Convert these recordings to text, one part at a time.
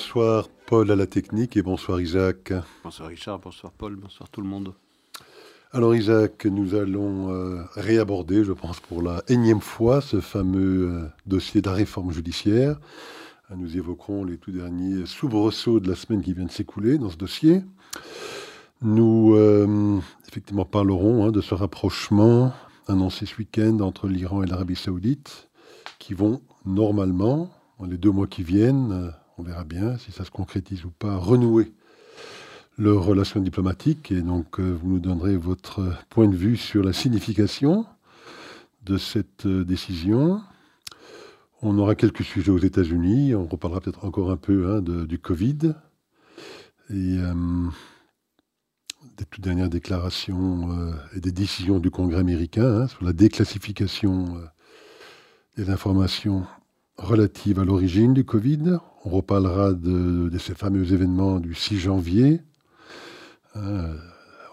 Bonsoir Paul à la technique et bonsoir Isaac. Bonsoir Richard, bonsoir Paul, bonsoir tout le monde. Alors Isaac, nous allons euh, réaborder, je pense pour la énième fois, ce fameux euh, dossier de la réforme judiciaire. Euh, nous évoquerons les tout derniers soubresauts de la semaine qui vient de s'écouler dans ce dossier. Nous, effectivement, parlerons hein, de ce rapprochement annoncé ce week-end entre l'Iran et l'Arabie saoudite, qui vont normalement, dans les deux mois qui viennent, on verra bien si ça se concrétise ou pas, renouer leurs relations diplomatiques. Et donc, euh, vous nous donnerez votre point de vue sur la signification de cette euh, décision. On aura quelques sujets aux États-Unis. On reparlera peut-être encore un peu hein, du Covid. Et euh, des toutes dernières déclarations et des décisions du Congrès américain hein, sur la déclassification des informations relatives à l'origine du Covid. On reparlera de, ces fameux événements du 6 janvier, hein,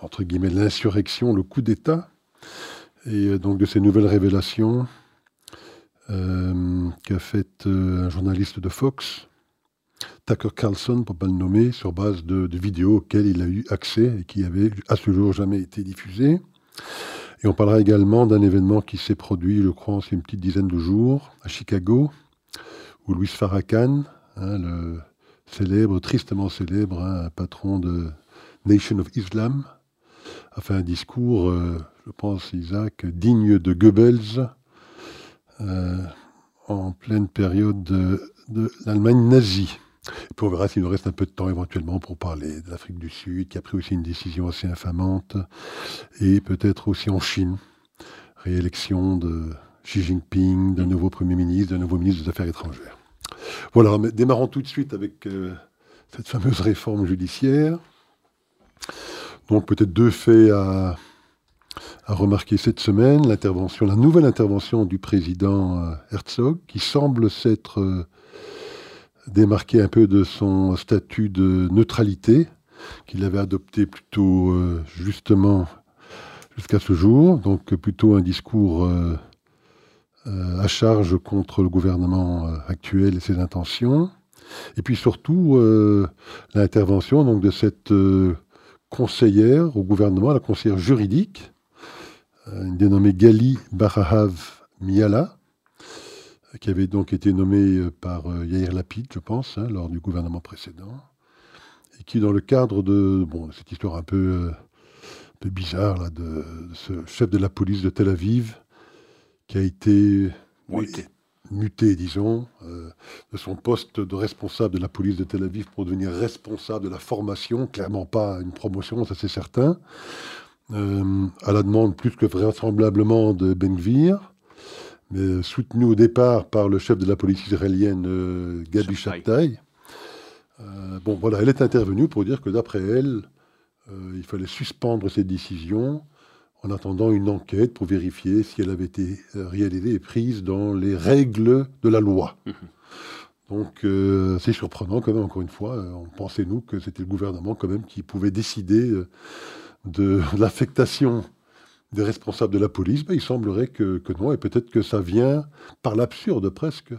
entre guillemets l'insurrection, le coup d'État, et euh, donc de ces nouvelles révélations euh, qu'a faites euh, un journaliste de Fox, Tucker Carlson, pour ne pas le nommer, sur base de, vidéos auxquelles il a eu accès et qui avaient à ce jour jamais été diffusées. Et on parlera également d'un événement qui s'est produit, je crois, en une petite dizaine de jours, à Chicago, où Louis Farrakhan, Hein, le célèbre, tristement célèbre, hein, patron de Nation of Islam, a fait un discours, euh, je pense, Isaac, digne de Goebbels, euh, en pleine période de, l'Allemagne nazie. Et puis on verra s'il nous reste un peu de temps éventuellement pour parler de l'Afrique du Sud, qui a pris aussi une décision assez infamante, et peut-être aussi en Chine, réélection de Xi Jinping, d'un nouveau Premier ministre, d'un nouveau ministre des Affaires étrangères. Voilà, démarrons tout de suite avec euh, cette fameuse réforme judiciaire. Donc peut-être deux faits à, remarquer cette semaine. La nouvelle intervention du président euh, Herzog, qui semble s'être euh, démarqué un peu de son statut de neutralité, qu'il avait adopté plutôt justement jusqu'à ce jour. Donc plutôt un discours euh, à charge contre le gouvernement euh, actuel et ses intentions. Et puis surtout, euh, l'intervention donc, de cette conseillère au gouvernement, la conseillère juridique, dénommée Gali Barahav Miala, qui avait donc été nommée par Yair Lapid, je pense, hein, lors du gouvernement précédent, et qui, dans le cadre de bon, cette histoire un peu, bizarre de, ce chef de la police de Tel Aviv, qui a été muté, disons, euh, de son poste de responsable de la police de Tel Aviv pour devenir responsable de la formation, clairement pas une promotion, ça c'est certain, euh, à la demande plus que vraisemblablement de Ben Gvir, mais soutenu au départ par le chef de la police israélienne, euh, Gabi Shabtai. bon, voilà, elle est intervenue pour dire que d'après elle, il fallait suspendre cette décision en attendant une enquête pour vérifier si elle avait été euh, réalisée et prise dans les règles de la loi. Mhm. Donc euh, c'est surprenant quand même, encore une fois, euh, on pensait nous que c'était le gouvernement quand même qui pouvait décider de l'affectation des responsables de la police. Ben, il semblerait que, non, et peut-être que ça vient par l'absurde presque,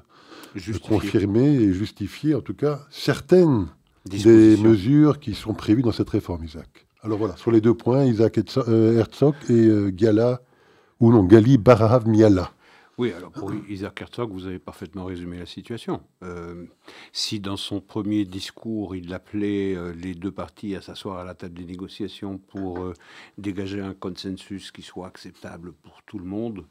de confirmer et justifier en tout cas certaines des mesures qui sont prévues dans cette réforme, Isaac. Alors voilà, sur les deux points, Isaac Herzog et euh, Gala, ou non, Gali Barahav Miala. Oui, alors pour Isaac Herzog, vous avez parfaitement résumé la situation. Euh, si dans son premier discours, il appelait les deux parties à s'asseoir à la table des négociations pour dégager un consensus qui soit acceptable pour tout le monde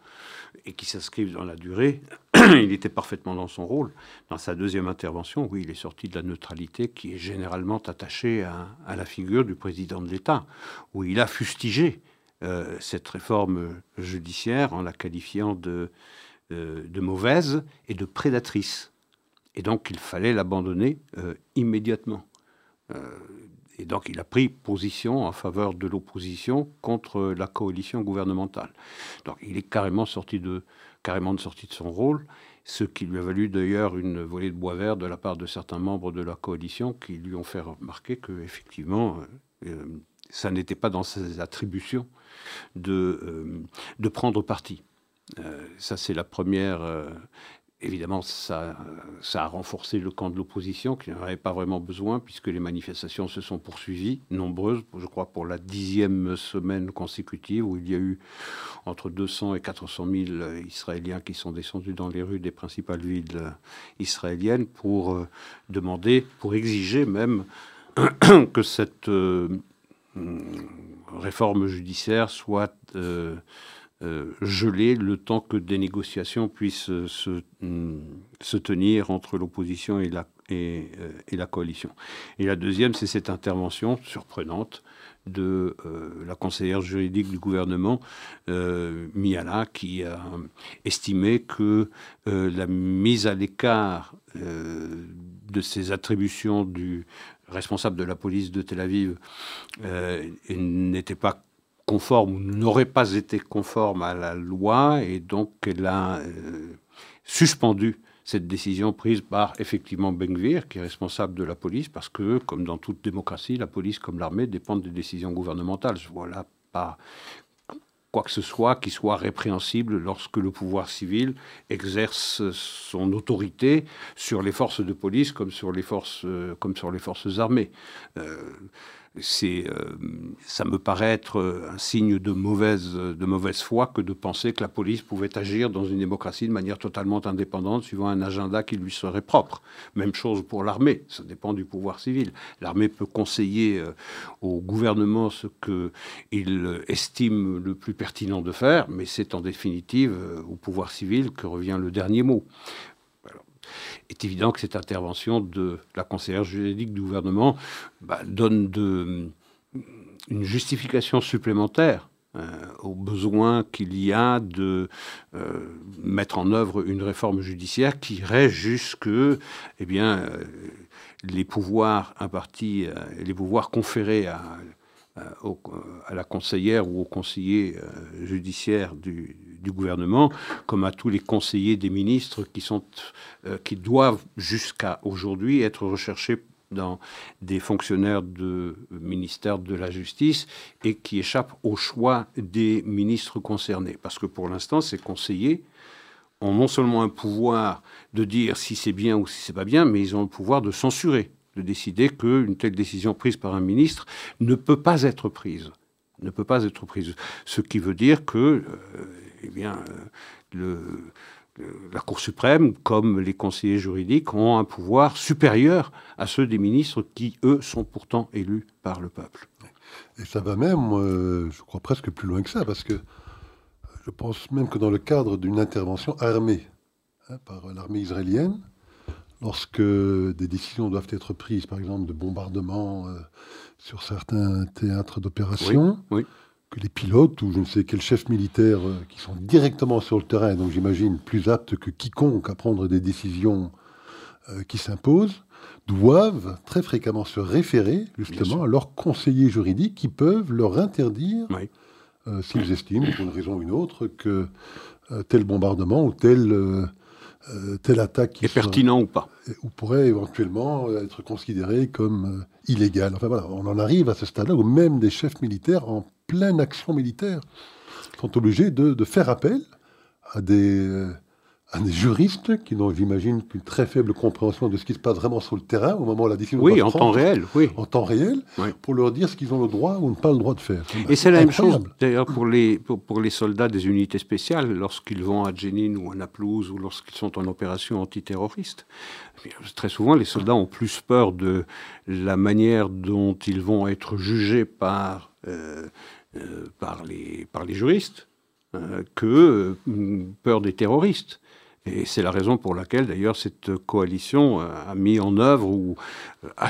et qui s'inscrive dans la durée, il était parfaitement dans son rôle. Dans sa deuxième intervention, oui, il est sorti de la neutralité qui est généralement attachée à, la figure du président de l'État, où il a fustigé euh, cette réforme judiciaire en la qualifiant de, euh, de mauvaise et de prédatrice. Et donc il fallait l'abandonner euh, immédiatement. et donc il a pris position en faveur de l'opposition contre la coalition gouvernementale. Donc il est carrément sorti de, carrément de sortie de son rôle, ce qui lui a valu d'ailleurs une volée de bois vert de la part de certains membres de la coalition qui lui ont fait remarquer que effectivement ça n'était pas dans ses attributions de, euh, de prendre parti. ça c'est la première Évidemment, ça, ça, a renforcé le camp de l'opposition, qui n'en avait pas vraiment besoin, puisque les manifestations se sont poursuivies, nombreuses, je crois pour la dixième semaine consécutive, où il y a eu entre 200 et 400 000 Israéliens qui sont descendus dans les rues des principales villes israéliennes pour euh, demander, pour exiger même que cette euh, réforme judiciaire soit... Euh, euh, gelé le temps que des négociations puissent euh, se, mm, se tenir entre l'opposition et la, euh, coalition. Et la deuxième, c'est cette intervention surprenante de la conseillère juridique du gouvernement, euh, Miala, qui a estimé que la mise à l'écart de ces attributions du responsable de la police de Tel Aviv n'était pas conforme ou n'aurait pas été conforme à la loi et donc elle a euh, suspendu cette décision prise par effectivement Bengvir, qui est responsable de la police, parce que, comme dans toute démocratie, la police comme l'armée dépendent des décisions gouvernementales. Je vois là pas quoi que ce soit qui soit répréhensible lorsque le pouvoir civil exerce son autorité sur les forces de police comme sur les forces, euh, armées. Euh, euh, ça me paraît être un signe de mauvaise, de mauvaise foi que de penser que la police pouvait agir dans une démocratie de manière totalement indépendante, suivant un agenda qui lui serait propre. Même chose pour l'armée, ça dépend du pouvoir civil. L'armée peut conseiller euh, au gouvernement ce qu'il estime le plus pertinent de faire, mais c'est en définitive euh, au pouvoir civil que revient le dernier mot est évident que cette intervention de la conseillère juridique du gouvernement bah, donne une justification supplémentaire euh, au besoin qu'il y a de euh, mettre en œuvre une réforme judiciaire qui irait jusque eh bien, euh, les pouvoirs impartis, les pouvoirs conférés à, à, la conseillère ou au conseiller judiciaire du, du gouvernement, comme à tous les conseillers des ministres qui, sont, euh, qui doivent jusqu'à aujourd'hui être recherchés dans des fonctionnaires de ministère de la Justice et qui échappent au choix des ministres concernés. Parce que pour l'instant, ces conseillers ont non seulement un pouvoir de dire si c'est bien ou si c'est pas bien, mais ils ont le pouvoir de censurer, de décider qu'une telle décision prise par un ministre ne peut pas être prise ne peut pas être prise. Ce qui veut dire que euh, eh bien, euh, la Cour suprême, comme les conseillers juridiques, ont un pouvoir supérieur à ceux des ministres qui, eux, sont pourtant élus par le peuple. Et ça va même, euh, je crois presque plus loin que ça, parce que je pense même que dans le cadre d'une intervention armée hein, par l'armée israélienne, lorsque des décisions doivent être prises, par exemple de bombardement euh, sur certains théâtres d'opération, oui, que les pilotes ou je ne sais quel chef militaire euh, qui sont directement sur le terrain, donc j'imagine plus aptes que quiconque à prendre des décisions euh, qui s'imposent, doivent très fréquemment se référer justement à leurs conseillers juridiques qui peuvent leur interdire, euh, s'ils estiment, pour une raison ou une autre, que tel bombardement ou tel euh, telle attaque est pertinent ou pas ou pourrait éventuellement être considéré comme illégal. Enfin voilà, on en arrive à ce stade-là où même des chefs militaires en pleine action militaire sont obligés de, faire appel à des, euh, à des juristes qui n'ont, j'imagine, qu'une très faible compréhension de ce qui se passe vraiment sur le terrain au moment où la décision Oui, en temps réel, oui. En temps réel, pour leur dire ce qu'ils ont le droit ou pas le droit de faire. Et c'est la même chose, d'ailleurs, pour les, pour, les soldats des unités spéciales, lorsqu'ils vont à Jenin ou à Naplouse ou lorsqu'ils sont en opération antiterroriste. Très souvent, les soldats ont plus peur de la manière dont ils vont être jugés par, euh, euh, par, les, par les juristes euh, que peur des terroristes. Et c'est la raison pour laquelle, d'ailleurs, cette coalition euh, a mis en œuvre ou euh, a,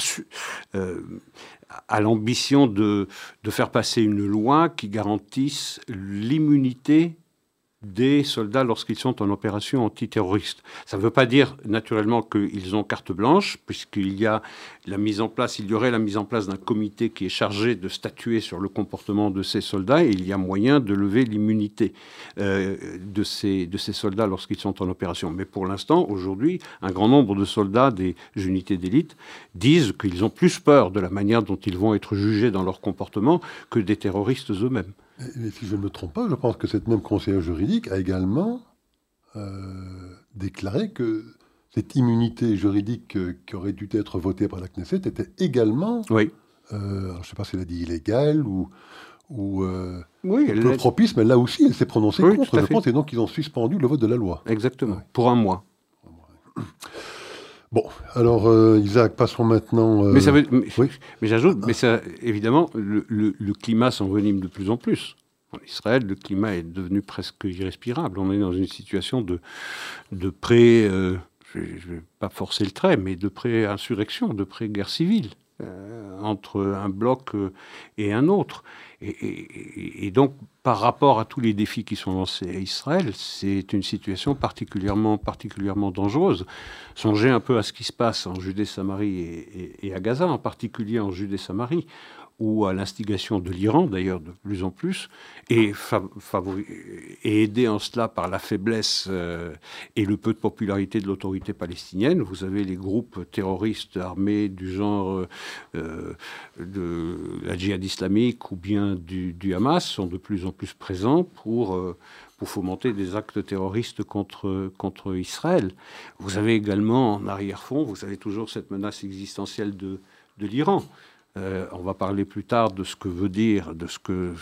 euh, a l'ambition de, de, faire passer une loi qui garantisse l'immunité des soldats lorsqu'ils sont en opération antiterroriste. Ça ne veut pas dire naturellement qu'ils ont carte blanche, puisqu'il y a la mise en place, il y aurait la mise en place d'un comité qui est chargé de statuer sur le comportement de ces soldats, et il y a moyen de lever l'immunité euh, de, ces, de ces soldats lorsqu'ils sont en opération. Mais pour l'instant, aujourd'hui, un grand nombre de soldats des unités d'élite disent qu'ils ont plus peur de la manière dont ils vont être jugés dans leur comportement que des terroristes eux-mêmes. Si je ne me trompe pas, je pense que cette même conseillère juridique a également déclaré que cette immunité juridique qui aurait dû être votée par la Knesset était également, oui. je ne sais pas si elle a dit illégale ou, ou oui, peu propice, mais là aussi, elle s'est prononcée contre, je pense, et donc ils ont suspendu le vote de la loi. Exactement, pour un mois. Bon, alors euh, Isaac, passons maintenant. Euh, mais, ça mais, j'ajoute, mais ça, évidemment, le, climat s'envenime de plus en plus. En Israël, le climat est devenu presque irrespirable. On est dans une situation de, de pré, euh, je ne vais pas forcer le trait, mais de pré-insurrection, de pré-guerre civile. entre un bloc et un autre. Et, donc, par rapport à tous les défis qui sont lancés à Israël, c'est une situation particulièrement, particulièrement dangereuse. Songez un peu à ce qui se passe en Judée-Samarie et, et, à Gaza, en particulier en Judée-Samarie, ou à l'instigation de l'Iran d'ailleurs de plus en plus, et, aidé en cela par la faiblesse euh, et le peu de popularité de l'autorité palestinienne. Vous avez les groupes terroristes armés du genre euh, euh, de la djihad islamique ou bien du, Hamas sont de plus en plus présents pour pour fomenter des actes terroristes contre, contre Israël. Vous avez également en arrière-fond, vous avez toujours cette menace existentielle de, de l'Iran. Euh, on va parler plus tard de ce que veut dire, de ce que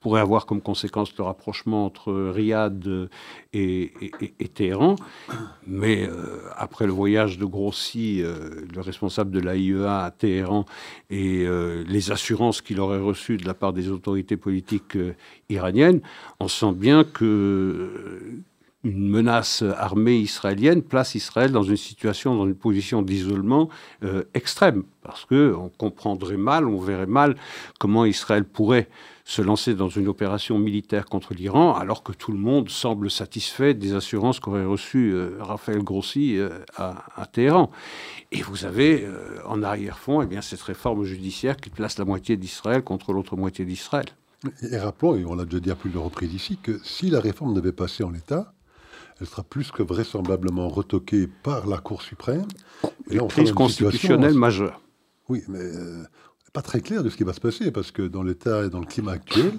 pourrait avoir comme conséquence le rapprochement entre Riyad et, Téhéran. Mais euh, après le voyage de Grossi, euh, le responsable de l'AIEA à Téhéran, et les assurances qu'il aurait reçues de la part des autorités politiques iraniennes, on sent bien que une menace armée israélienne place Israël dans une situation, dans une position d'isolement euh, extrême, parce que on comprendrait mal, on verrait mal comment Israël pourrait se lancer dans une opération militaire contre l'Iran, alors que tout le monde semble satisfait des assurances qu'aurait reçues euh, Raphaël Grossi euh, à, Téhéran. Et vous avez en arrière-fond eh cette réforme judiciaire qui place la moitié d'Israël contre l'autre moitié d'Israël. Et rappelons, et on l'a déjà dit à plus de reprises ici, que si la réforme devait passer en l'état, elle sera plus que vraisemblablement retoquée par la Cour suprême. Et là, crise constitutionnelle majeure. Oui, mais euh, pas très clair de ce qui va se passer, parce que dans l'état et dans le climat actuel,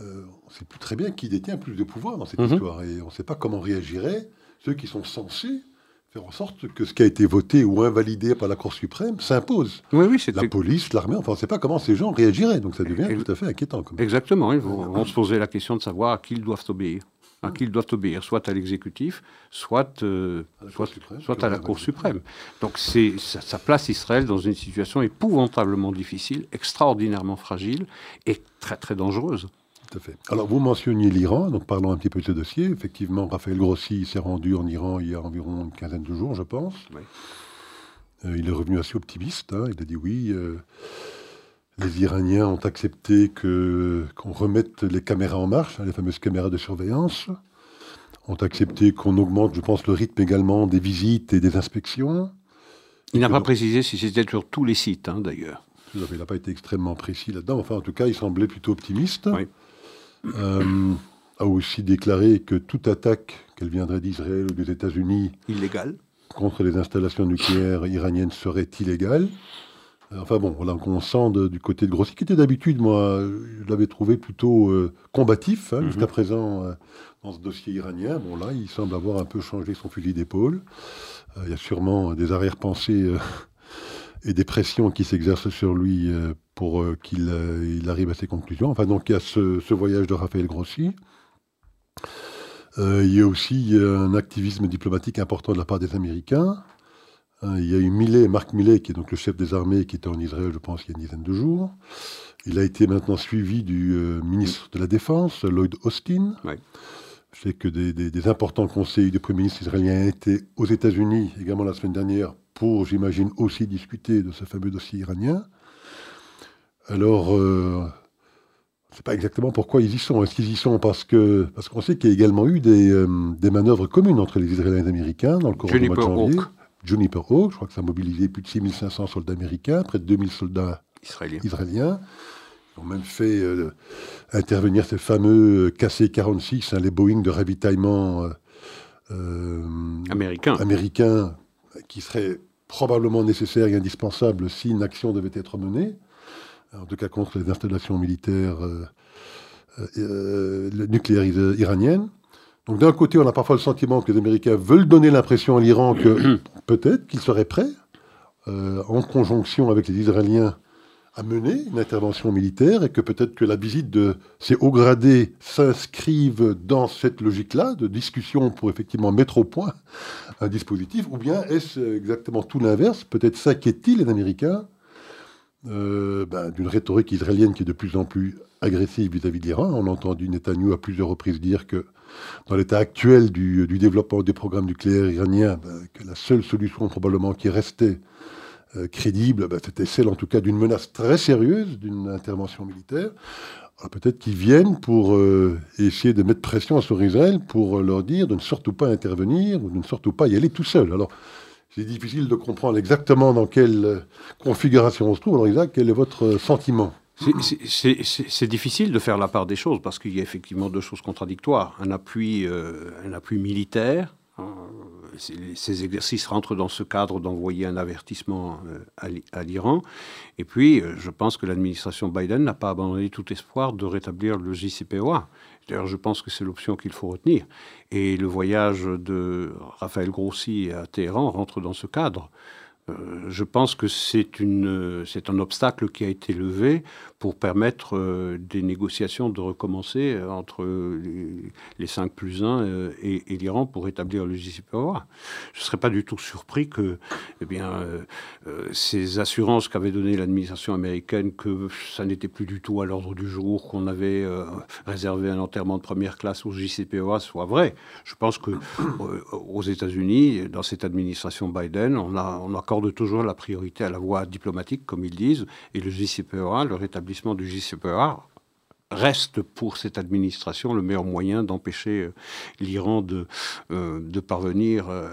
euh, on ne sait plus très bien qui détient plus de pouvoir dans cette mhm. histoire. Et on ne sait pas comment réagiraient ceux qui sont censés faire en sorte que ce qui a été voté ou invalidé par la Cour suprême s'impose. Oui, oui, c'est la police, l'armée, enfin, on ne sait pas comment ces gens réagiraient. Donc ça devient tout à fait inquiétant. Exactement, ils vont, se poser la question de savoir à qui ils doivent obéir à qui ils doivent obéir, soit à l'exécutif, soit, euh, soit, à la Cour suprême. Donc ça, place Israël dans une situation épouvantablement difficile, extraordinairement fragile et très très dangereuse. Tout à fait. Alors vous mentionniez l'Iran, donc parlons un petit peu de ce dossier. Effectivement, Raphaël Grossi s'est rendu en Iran il y a environ une quinzaine de jours, je pense. Euh, il est revenu assez optimiste. Hein. Il a dit oui. Euh, les Iraniens ont accepté que, qu'on remette les caméras en marche, hein, les fameuses caméras de surveillance, ont accepté qu'on augmente, je pense, le rythme également des visites et des inspections. Il n'a pas précisé si c'était sur tous les sites, hein, d'ailleurs. Il n'a pas été extrêmement précis là-dedans. Enfin, en tout cas, il semblait plutôt optimiste. Euh, a aussi déclaré que toute attaque, qu'elle viendrait d'Israël ou des États-Unis, illégale, contre les installations nucléaires iraniennes serait illégale. Euh, enfin bon, voilà, on sent du côté de Grossi, qui était d'habitude, moi, je l'avais trouvé plutôt euh, combatif hein, jusqu'à mhm. présent euh, dans ce dossier iranien. Bon, là, il semble avoir un peu changé son fusil d'épaule. il y a sûrement des arrière-pensées et des pressions qui s'exercent sur lui pour qu'il il arrive à ses conclusions. Enfin, donc, il y a ce, ce voyage de Raphaël Grossi. il y a aussi un activisme diplomatique important de la part des Américains. Hein, il y a eu Millet, Marc Millet, qui est donc le chef des armées, qui était en Israël, je pense, il y a une dizaine de jours. Il a été maintenant suivi du euh, ministre de la Défense, Lloyd Austin. Je sais que des, importants conseils du Premier ministre israélien étaient aux États-Unis également la semaine dernière pour, j'imagine, aussi discuter de ce fameux dossier iranien. Alors, euh, je ne sais pas exactement pourquoi ils y sont. Est-ce qu'ils y sont parce que parce qu'on sait qu'il y a également eu des, euh, manœuvres communes entre les Israéliens et les Américains dans le cours du mois de janvier? Juniper Hawk, je crois que ça a mobilisé plus de 6500 soldats américains, près de 2000 soldats israéliens. Ils ont même fait euh, intervenir ces fameux KC-46, hein, les Boeing de ravitaillement euh, euh, américains, américain, qui seraient probablement nécessaires et indispensables si une action devait être menée, en tout cas contre les installations militaires nucléaires iraniennes. Donc d'un côté, on a parfois le sentiment que les Américains veulent donner l'impression à l'Iran que peut-être qu'il serait prêt, euh, en conjonction avec les Israéliens, à mener une intervention militaire et que peut-être que la visite de ces hauts gradés s'inscrivent dans cette logique-là de discussion pour effectivement mettre au point un dispositif, ou bien est-ce exactement tout l'inverse? Peut-être s'inquiètent-ils les Américains euh, ben, d'une rhétorique israélienne qui est de plus en plus agressive vis-à-vis de l'Iran. On a entendu Netanyahu à plusieurs reprises dire que dans l'état actuel du, développement des programmes nucléaires iraniens, ben, que la seule solution probablement qui restait euh, crédible, ben, c'était celle en tout cas d'une menace très sérieuse, d'une intervention militaire. Peut-être qu'ils viennent pour euh, essayer de mettre pression sur Israël pour leur dire de ne surtout pas intervenir ou de ne surtout pas y aller tout seul. C'est difficile de comprendre exactement dans quelle euh, configuration on se trouve. Alors Isaac, quel est votre euh, sentiment? C'est difficile de faire la part des choses parce qu'il y a effectivement deux choses contradictoires. Un appui, euh, un appui militaire, hein, ces exercices rentrent dans ce cadre d'envoyer un avertissement à l'Iran. Et puis, je pense que l'administration Biden n'a pas abandonné tout espoir de rétablir le JCPOA. D'ailleurs, je pense que c'est l'option qu'il faut retenir. Et le voyage de Raphaël Grossi à Téhéran rentre dans ce cadre. Euh, je pense que c'est un obstacle qui a été levé pour permettre euh, des négociations de recommencer euh, entre les, 5 plus 1 et, l'Iran pour établir le JCPOA. Je ne serais pas du tout surpris que eh bien, ces assurances qu'avait données l'administration américaine que ça n'était plus du tout à l'ordre du jour, qu'on avait réservé un enterrement de première classe au JCPOA soient vraies. Je pense que aux États-Unis, dans cette administration Biden, on, a, on accorde de toujours la priorité à la voie diplomatique, comme ils disent, et le JCPOA, le rétablissement du JCPOA, reste pour cette administration le meilleur moyen d'empêcher euh, l'Iran de, euh, de parvenir euh,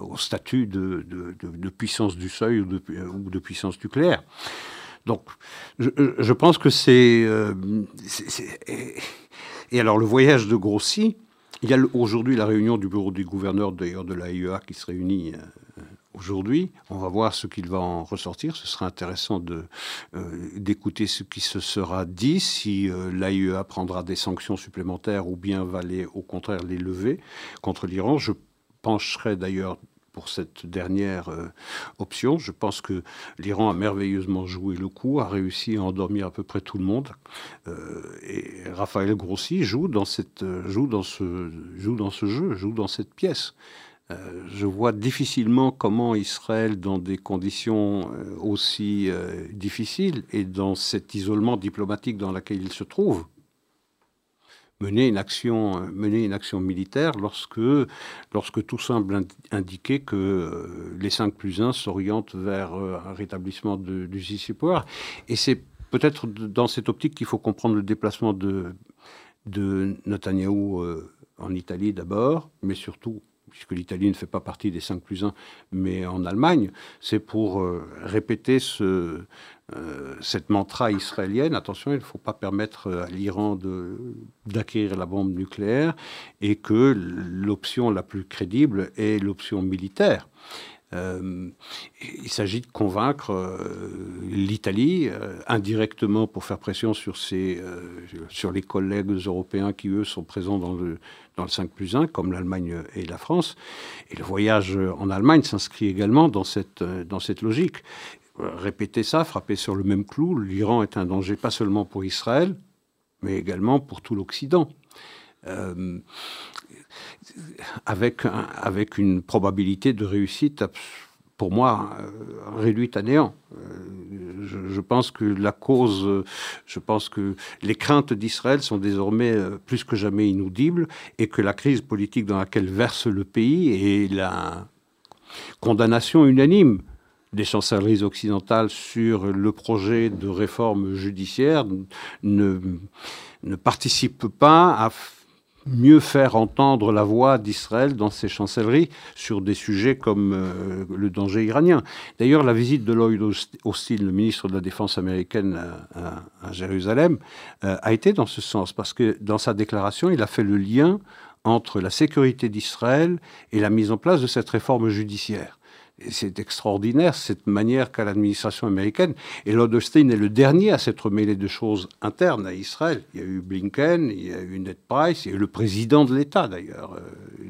au statut de, de, puissance du seuil ou de, ou de puissance nucléaire. Donc, je, je pense que c'est... et alors, le voyage de Grossi, il y a aujourd'hui la réunion du bureau du gouverneur d'ailleurs de l'AIEA qui se réunit aujourd'hui. On va voir ce qu'il va en ressortir. Ce sera intéressant euh, d'écouter ce qui se sera dit, si euh, l'AIEA prendra des sanctions supplémentaires ou bien va les, au contraire les lever contre l'Iran. Je pencherai d'ailleurs pour cette dernière euh, option. Je pense que l'Iran a merveilleusement joué le coup, a réussi à endormir à peu près tout le monde. et Raphaël Grossi joue dans, cette, joue, dans ce, joue dans ce jeu, joue dans cette pièce. Euh, je vois difficilement comment Israël, dans des conditions euh, aussi euh, difficiles et dans cet isolement diplomatique dans lequel il se trouve, mener une action, militaire lorsque, tout semble indiquer que les 5 plus 1 s'orientent vers un rétablissement de, du JCPOA. Et c'est peut-être dans cette optique qu'il faut comprendre le déplacement de, de Netanyahou en Italie d'abord, mais surtout puisque l'Italie ne fait pas partie des 5 plus 1, mais en Allemagne, c'est pour euh, répéter euh, cette mantra israélienne, attention, il ne faut pas permettre à l'Iran d'acquérir la bombe nucléaire et que l'option la plus crédible est l'option militaire. Euh, il s'agit de convaincre euh, l'Italie euh, indirectement pour faire pression sur, ses, sur les collègues européens qui, eux, sont présents dans le, dans le 5 plus 1, comme l'Allemagne et la France. Et le voyage en Allemagne s'inscrit également dans cette, dans cette logique. Répéter ça, frapper sur le même clou, l'Iran est un danger pas seulement pour Israël, mais également pour tout l'Occident avec, avec une probabilité de réussite, pour moi, euh, réduite à néant. Euh, je, pense que la cause, je pense que les craintes d'Israël sont désormais euh, plus que jamais inaudibles et que la crise politique dans laquelle verse le pays et la condamnation unanime des chancelleries occidentales sur le projet de réforme judiciaire ne, ne participe pas à mieux faire entendre la voix d'Israël dans ses chancelleries sur des sujets comme euh, le danger iranien. D'ailleurs, la visite de Lloyd Austin, le ministre de la Défense américaine à, Jérusalem, euh, a été dans ce sens, parce que dans sa déclaration, il a fait le lien entre la sécurité d'Israël et la mise en place de cette réforme judiciaire. C'est extraordinaire cette manière qu'a l'administration américaine. Et Lord Austin est le dernier à s'être mêlé de choses internes à Israël. Il y a eu Blinken, il y a eu Ned Price, il y a eu le président de l'État d'ailleurs, euh,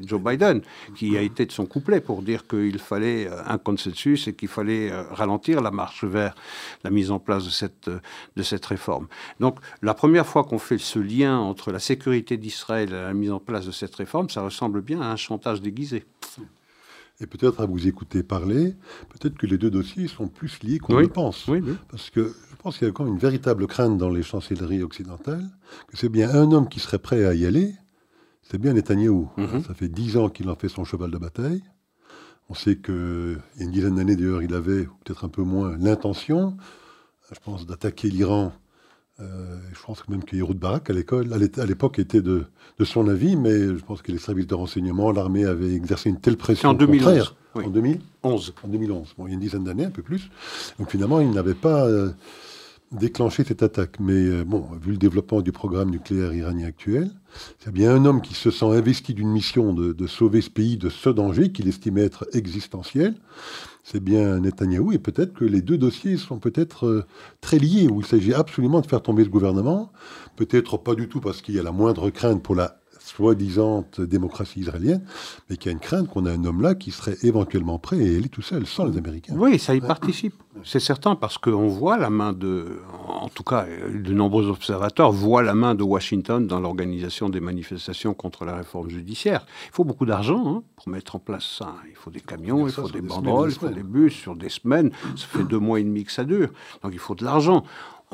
Joe Biden, qui a été de son couplet pour dire qu'il fallait euh, un consensus et qu'il fallait euh, ralentir la marche vers la mise en place de cette, de cette réforme. Donc la première fois qu'on fait ce lien entre la sécurité d'Israël et la mise en place de cette réforme, ça ressemble bien à un chantage déguisé. Et peut-être à vous écouter parler, peut-être que les deux dossiers sont plus liés qu'on le pense. Parce que je pense qu'il y a encore une véritable crainte dans les chancelleries occidentales, que c'est bien un homme qui serait prêt à y aller, c'est bien Netanyahou. Mhm. Ça fait dix ans qu'il en fait son cheval de bataille. On sait qu'il y a une dizaine d'années, d'ailleurs, il avait, peut-être un peu moins, l'intention, je pense, d'attaquer l'Iran euh, je pense même que Yeroud Barak, à l'école, à l'époque, était de, son avis, mais je pense que les services de renseignement, l'armée avait exercé une telle pression. En 2011. En 2011. En 2011. Bon, il y a une dizaine d'années, un peu plus. Donc finalement, il n'avait pas euh, déclenché cette attaque. Mais euh, bon, vu le développement du programme nucléaire iranien actuel, c'est bien un homme qui se sent investi d'une mission de, de sauver ce pays de ce danger qu'il estimait être existentiel c'est bien Netanyahou, et peut-être que les deux dossiers sont peut-être euh, très liés, où il s'agit absolument de faire tomber ce gouvernement, peut-être pas du tout parce qu'il y a la moindre crainte pour la soi-disant démocratie israélienne, mais qu'il y a une crainte qu'on a un homme là qui serait éventuellement prêt et aller tout seul, sans les Américains. Oui, ça y participe. C'est certain, parce qu'on voit la main de, en tout cas, de nombreux observateurs voient la main de Washington dans l'organisation des manifestations contre la réforme judiciaire. Il faut beaucoup d'argent hein, pour mettre en place ça. Il faut des camions, il faut des banderoles, il faut des bus sur des semaines. Ça fait deux mois et demi que ça dure. Donc il faut de l'argent.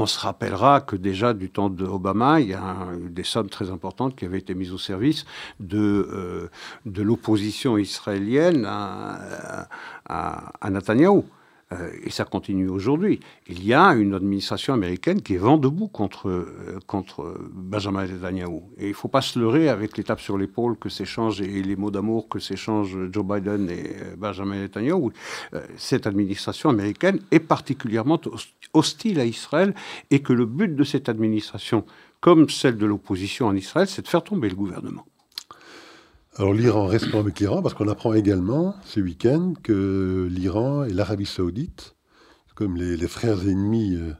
On se rappellera que déjà du temps d'Obama, il y a des sommes très importantes qui avaient été mises au service de, euh, de l'opposition israélienne à, à, à. Euh, et ça continue aujourd'hui. Il y a une administration américaine qui est vent debout contre, euh, contre Benjamin Netanyahu. Et il ne faut pas se leurrer avec les tapes sur l'épaule que s'échangent et les mots d'amour que s'échangent Joe Biden et euh, Benjamin Netanyahu. Cette administration américaine est particulièrement hostile à Israël et que le but de cette administration, comme celle de l'opposition en Israël, c'est de faire tomber le gouvernement. Alors l'Iran, restons avec l'Iran, parce qu'on apprend également ce week-end que l'Iran et l'Arabie saoudite, comme les, frères ennemis euh,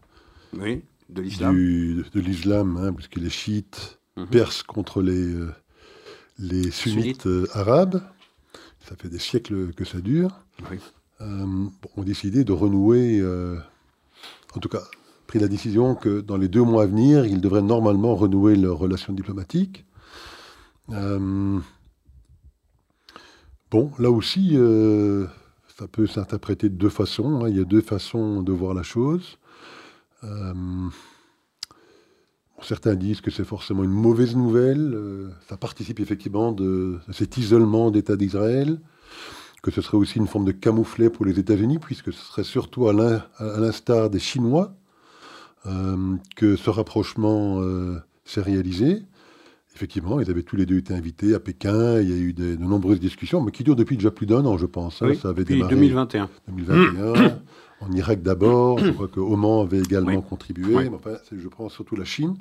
de l'islam, de l'islam hein, puisque les chiites mhm. percent contre les, euh, les sunnites, euh, arabes, ça fait des siècles que ça dure, ont décidé de renouer, en tout cas pris la décision que dans les deux mois à venir, ils devraient normalement renouer leurs relations diplomatiques. Bon, là aussi, euh, ça peut s'interpréter de deux façons. Hein. Il y a deux façons de voir la chose. Euh, certains disent que c'est forcément une mauvaise nouvelle. Euh, ça participe effectivement de, cet isolement d'État d'Israël. Que ce serait aussi une forme de camouflet pour les États-Unis, puisque ce serait surtout à l'instar des Chinois que ce rapprochement s'est réalisé. Effectivement, ils avaient tous les deux été invités à Pékin. Il y a eu de, nombreuses discussions, mais qui durent depuis déjà plus d'un an, je pense. Hein. ça avait depuis 2021. 2021. en Irak d'abord. je crois que Oman avait également contribué. Mais enfin, je pense surtout la Chine,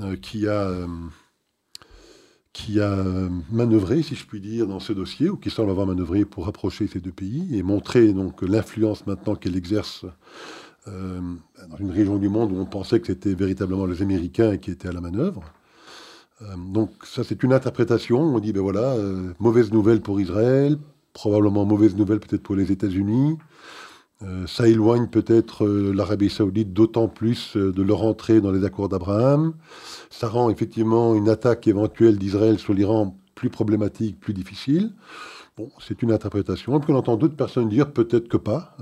euh, qui a. Euh, qui a manœuvré, si je puis dire, dans ce dossier, ou qui semble avoir manœuvré pour rapprocher ces deux pays et montrer donc l'influence maintenant qu'elle exerce euh, dans une région du monde où on pensait que c'était véritablement les Américains qui étaient à la manœuvre. Euh, donc ça c'est une interprétation. On dit ben voilà, euh, mauvaise nouvelle pour Israël, probablement mauvaise nouvelle peut-être pour les États-Unis. Euh, ça éloigne peut-être l'Arabie saoudite d'autant plus de leur entrée dans les accords d'Abraham. Ça rend effectivement une attaque éventuelle d'Israël sur l'Iran plus problématique, plus difficile. Bon, c'est une interprétation. Et puis on entend d'autres personnes dire peut-être que pas.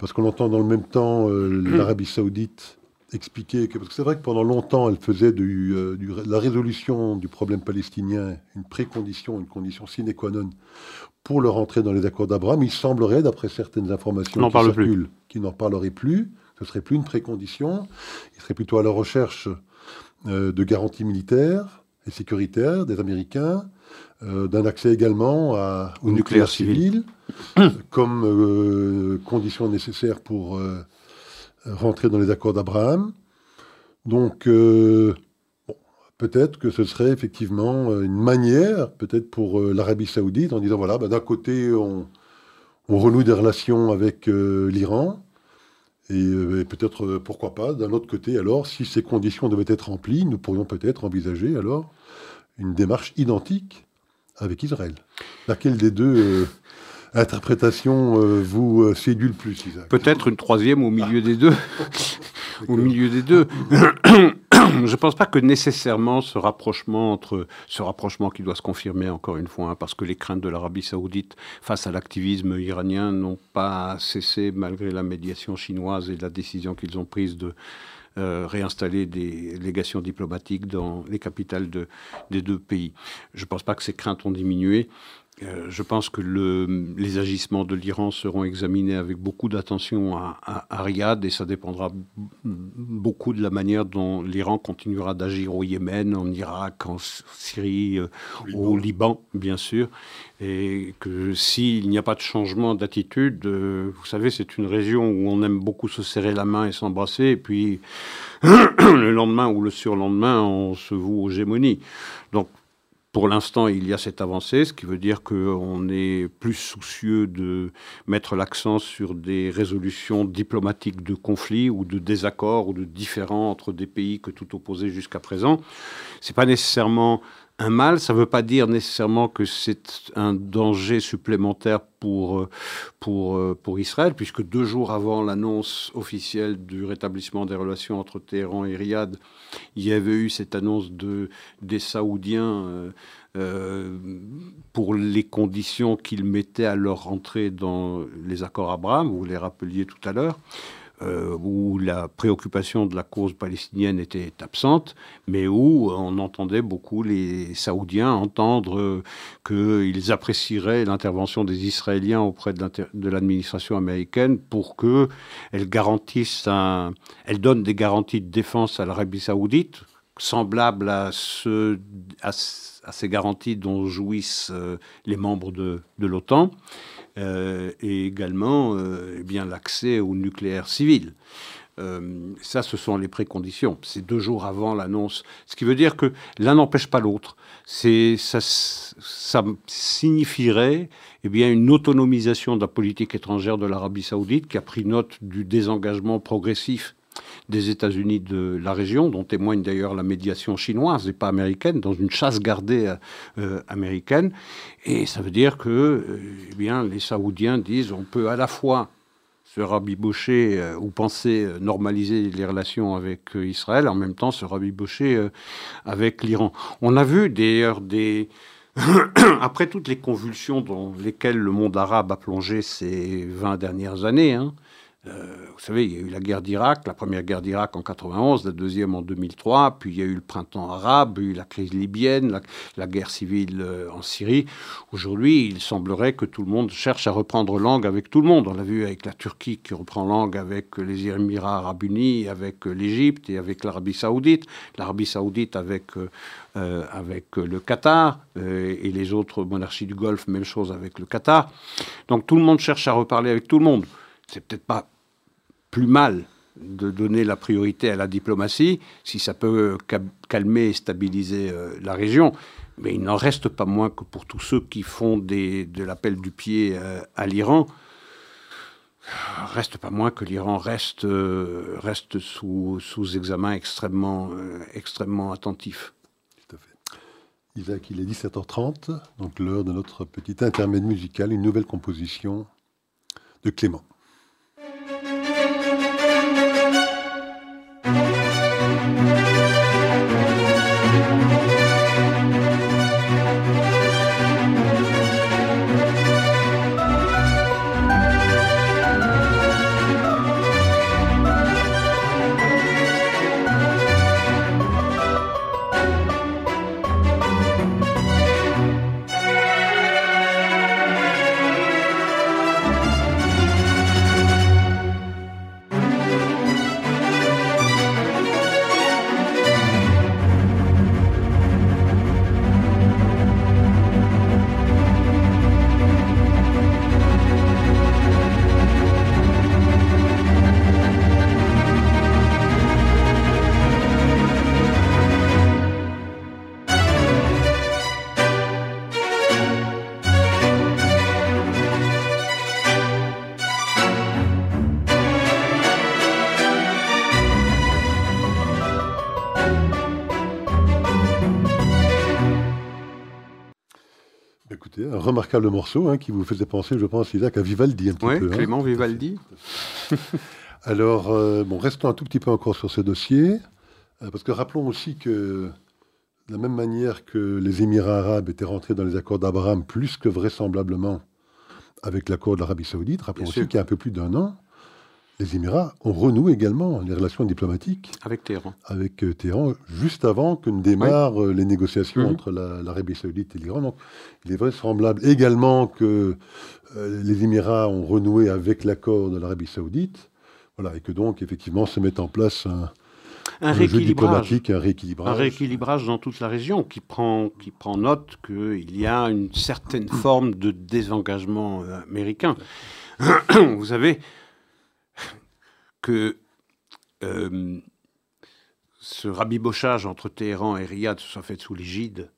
parce qu'on entend dans le même temps l'Arabie saoudite expliquer que, parce que c'est vrai que pendant longtemps, elle faisait du, euh, la résolution du problème palestinien une précondition, une condition sine qua non pour leur entrée dans les accords d'Abraham. Il semblerait, d'après certaines informations qui circulent, qu'ils n'en parleraient plus. Ce serait plus une précondition. Il serait plutôt à la recherche euh, de garanties militaires et sécuritaires des Américains, euh, d'un accès également à, au, nucléaire, civil, comme condition nécessaire pour rentrer dans les accords d'Abraham. Donc, euh, peut-être que ce serait effectivement euh, une manière, peut-être pour euh, l'Arabie saoudite, en disant, voilà, bah, d'un côté, on, on renoue des relations avec l'Iran. Et, peut-être, pourquoi pas, d'un autre côté, alors, si ces conditions devaient être remplies, nous pourrions peut-être envisager alors une démarche identique avec Israël. Laquelle des deux interprétations vous séduit le plus, Isaac Peut-être une troisième au milieu des deux. au milieu des deux. je ne pense pas que nécessairement ce rapprochement entre ce rapprochement qui doit se confirmer encore une fois, hein, parce que les craintes de l'Arabie saoudite face à l'activisme iranien n'ont pas cessé malgré la médiation chinoise et la décision qu'ils ont prise de euh, réinstaller des légations diplomatiques dans les capitales de, des deux pays. Je ne pense pas que ces craintes ont diminué. Euh, je pense que le, les agissements de l'Iran seront examinés avec beaucoup d'attention à, à, Riyad et ça dépendra beaucoup de la manière dont l'Iran continuera d'agir au Yémen, en Irak, en Syrie, euh, au Liban, bien sûr. Et que s'il n'y a pas de changement d'attitude, euh, vous savez, c'est une région où on aime beaucoup se serrer la main et s'embrasser, et puis le lendemain ou le surlendemain, on se voue aux gémonies. Donc pour l'instant, il y a cette avancée, ce qui veut dire qu'on est plus soucieux de mettre l'accent sur des résolutions diplomatiques de conflits ou de désaccords ou de différends entre des pays que tout opposé jusqu'à présent. Ce n'est pas nécessairement un mal, ça ne veut pas dire nécessairement que c'est un danger supplémentaire pour, euh, pour, euh, pour Israël, puisque deux jours avant l'annonce officielle du rétablissement des relations entre Téhéran et Riyad, il y avait eu cette annonce de, des Saoudiens euh, pour les conditions qu'ils mettaient à leur entrée dans les accords Abraham, vous les rappeliez tout à l'heure. Euh, où la préoccupation de la cause palestinienne était absente, mais où on entendait beaucoup les Saoudiens entendre qu'ils apprécieraient l'intervention des Israéliens auprès de l'administration américaine pour qu'elle garantisse elle donne des garanties de défense à l'Arabie saoudite, semblables à, ce, à, ces garanties dont jouissent euh, les membres de l'OTAN. Euh, et également euh, eh bien l'accès au nucléaire civil. Euh, ça, ce sont les préconditions. C'est deux jours avant l'annonce. Ce qui veut dire que l'un n'empêche pas l'autre. C'est, ça, ça signifierait eh bien, une autonomisation de la politique étrangère de l'Arabie saoudite qui a pris note du désengagement progressif des États-Unis de la région, dont témoigne d'ailleurs la médiation chinoise et pas américaine, dans une chasse gardée euh, américaine. Et ça veut dire que euh, eh bien, les Saoudiens disent on peut à la fois se rabibocher euh, ou penser normaliser les relations avec Israël, en même temps se rabibocher avec l'Iran. On a vu d'ailleurs des... Après toutes les convulsions dans lesquelles le monde arabe a plongé ces 20 dernières années, hein, euh, vous savez, il y a eu la guerre d'Irak, la première guerre d'Irak en 91, la deuxième en 2003, puis il y a eu le printemps arabe, eu la crise libyenne, la, guerre civile euh, en Syrie. Aujourd'hui, il semblerait que tout le monde cherche à reprendre langue avec tout le monde. On l'a vu avec la Turquie qui reprend langue avec les Émirats arabes unis, avec l'Égypte et avec l'Arabie saoudite. L'Arabie saoudite avec, euh, avec le Qatar et les autres monarchies du Golfe, même chose avec le Qatar. Donc tout le monde cherche à reparler avec tout le monde. C'est peut-être pas plus mal de donner la priorité à la diplomatie, si ça peut calmer et stabiliser euh, la région. Mais il n'en reste pas moins que pour tous ceux qui font de l'appel du pied euh, à l'Iran, reste pas moins que l'Iran reste, euh, reste sous, sous, examen extrêmement, extrêmement attentif. Tout à fait. Isaac, il est 17h30, donc l'heure de notre petit intermède musical, une nouvelle composition de Clément. Remarquable morceau hein, qui vous faisait penser, je pense, Isaac, à Vivaldi un petit peu. hein. Clément Vivaldi. Alors, euh, bon, restons un tout petit peu encore sur ce dossier, euh, parce que rappelons aussi que, de la même manière que les Émirats arabes étaient rentrés dans les accords d'Abraham plus que vraisemblablement avec l'accord de l'Arabie saoudite, rappelons Bien aussi qu'il y a un peu plus d'un an, les Émirats ont renoué également les relations diplomatiques Avec Téhéran. avec euh, Téhéran juste avant que ne démarrent euh, les négociations Mhm. entre la- l'Arabie saoudite et l'Iran. Donc, il est vraisemblable également que euh, les Émirats ont renoué avec l'accord de l'Arabie saoudite. Voilà, et que donc, effectivement, se met en place un, Un un jeu rééquilibrage. diplomatique, un Un rééquilibrage. rééquilibrage dans toute la région qui prend, qui prend note qu'il y a une certaine forme de désengagement américain. Vous savez que euh, ce rabibochage entre Téhéran et Riyad soit fait sous l'égide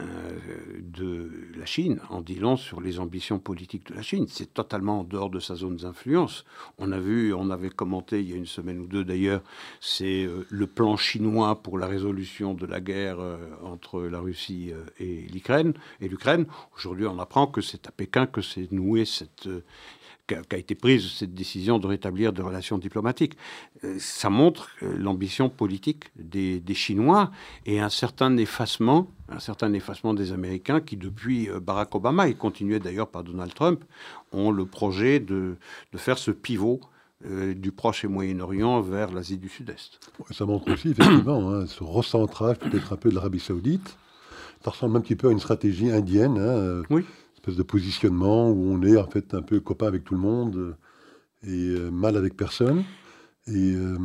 euh, de la Chine, en dit long sur les ambitions politiques de la Chine. C'est totalement en dehors de sa zone d'influence. On a vu, on avait commenté il y a une semaine ou deux d'ailleurs, c'est euh, le plan chinois pour la résolution de la guerre entre la Russie et l'Ukraine. Et l'Ukraine, aujourd'hui, on apprend que c'est à Pékin que s'est nouée cette qu'a été prise cette décision de rétablir des relations diplomatiques. Euh, Ça montre euh, l'ambition politique des, des Chinois et un certain effacement, un certain effacement des Américains qui, depuis euh, Barack Obama, et continué d'ailleurs par Donald Trump, ont le projet de, de faire ce pivot euh, du Proche et Moyen-Orient vers l'Asie du Sud-Est. Ça montre aussi, effectivement, hein, ce recentrage peut-être un peu de l'Arabie saoudite. Ça ressemble un petit peu à une stratégie indienne. hein, Oui. Espèce de positionnement où on est en fait un peu copain avec tout le monde et euh, mal avec personne. Et euh,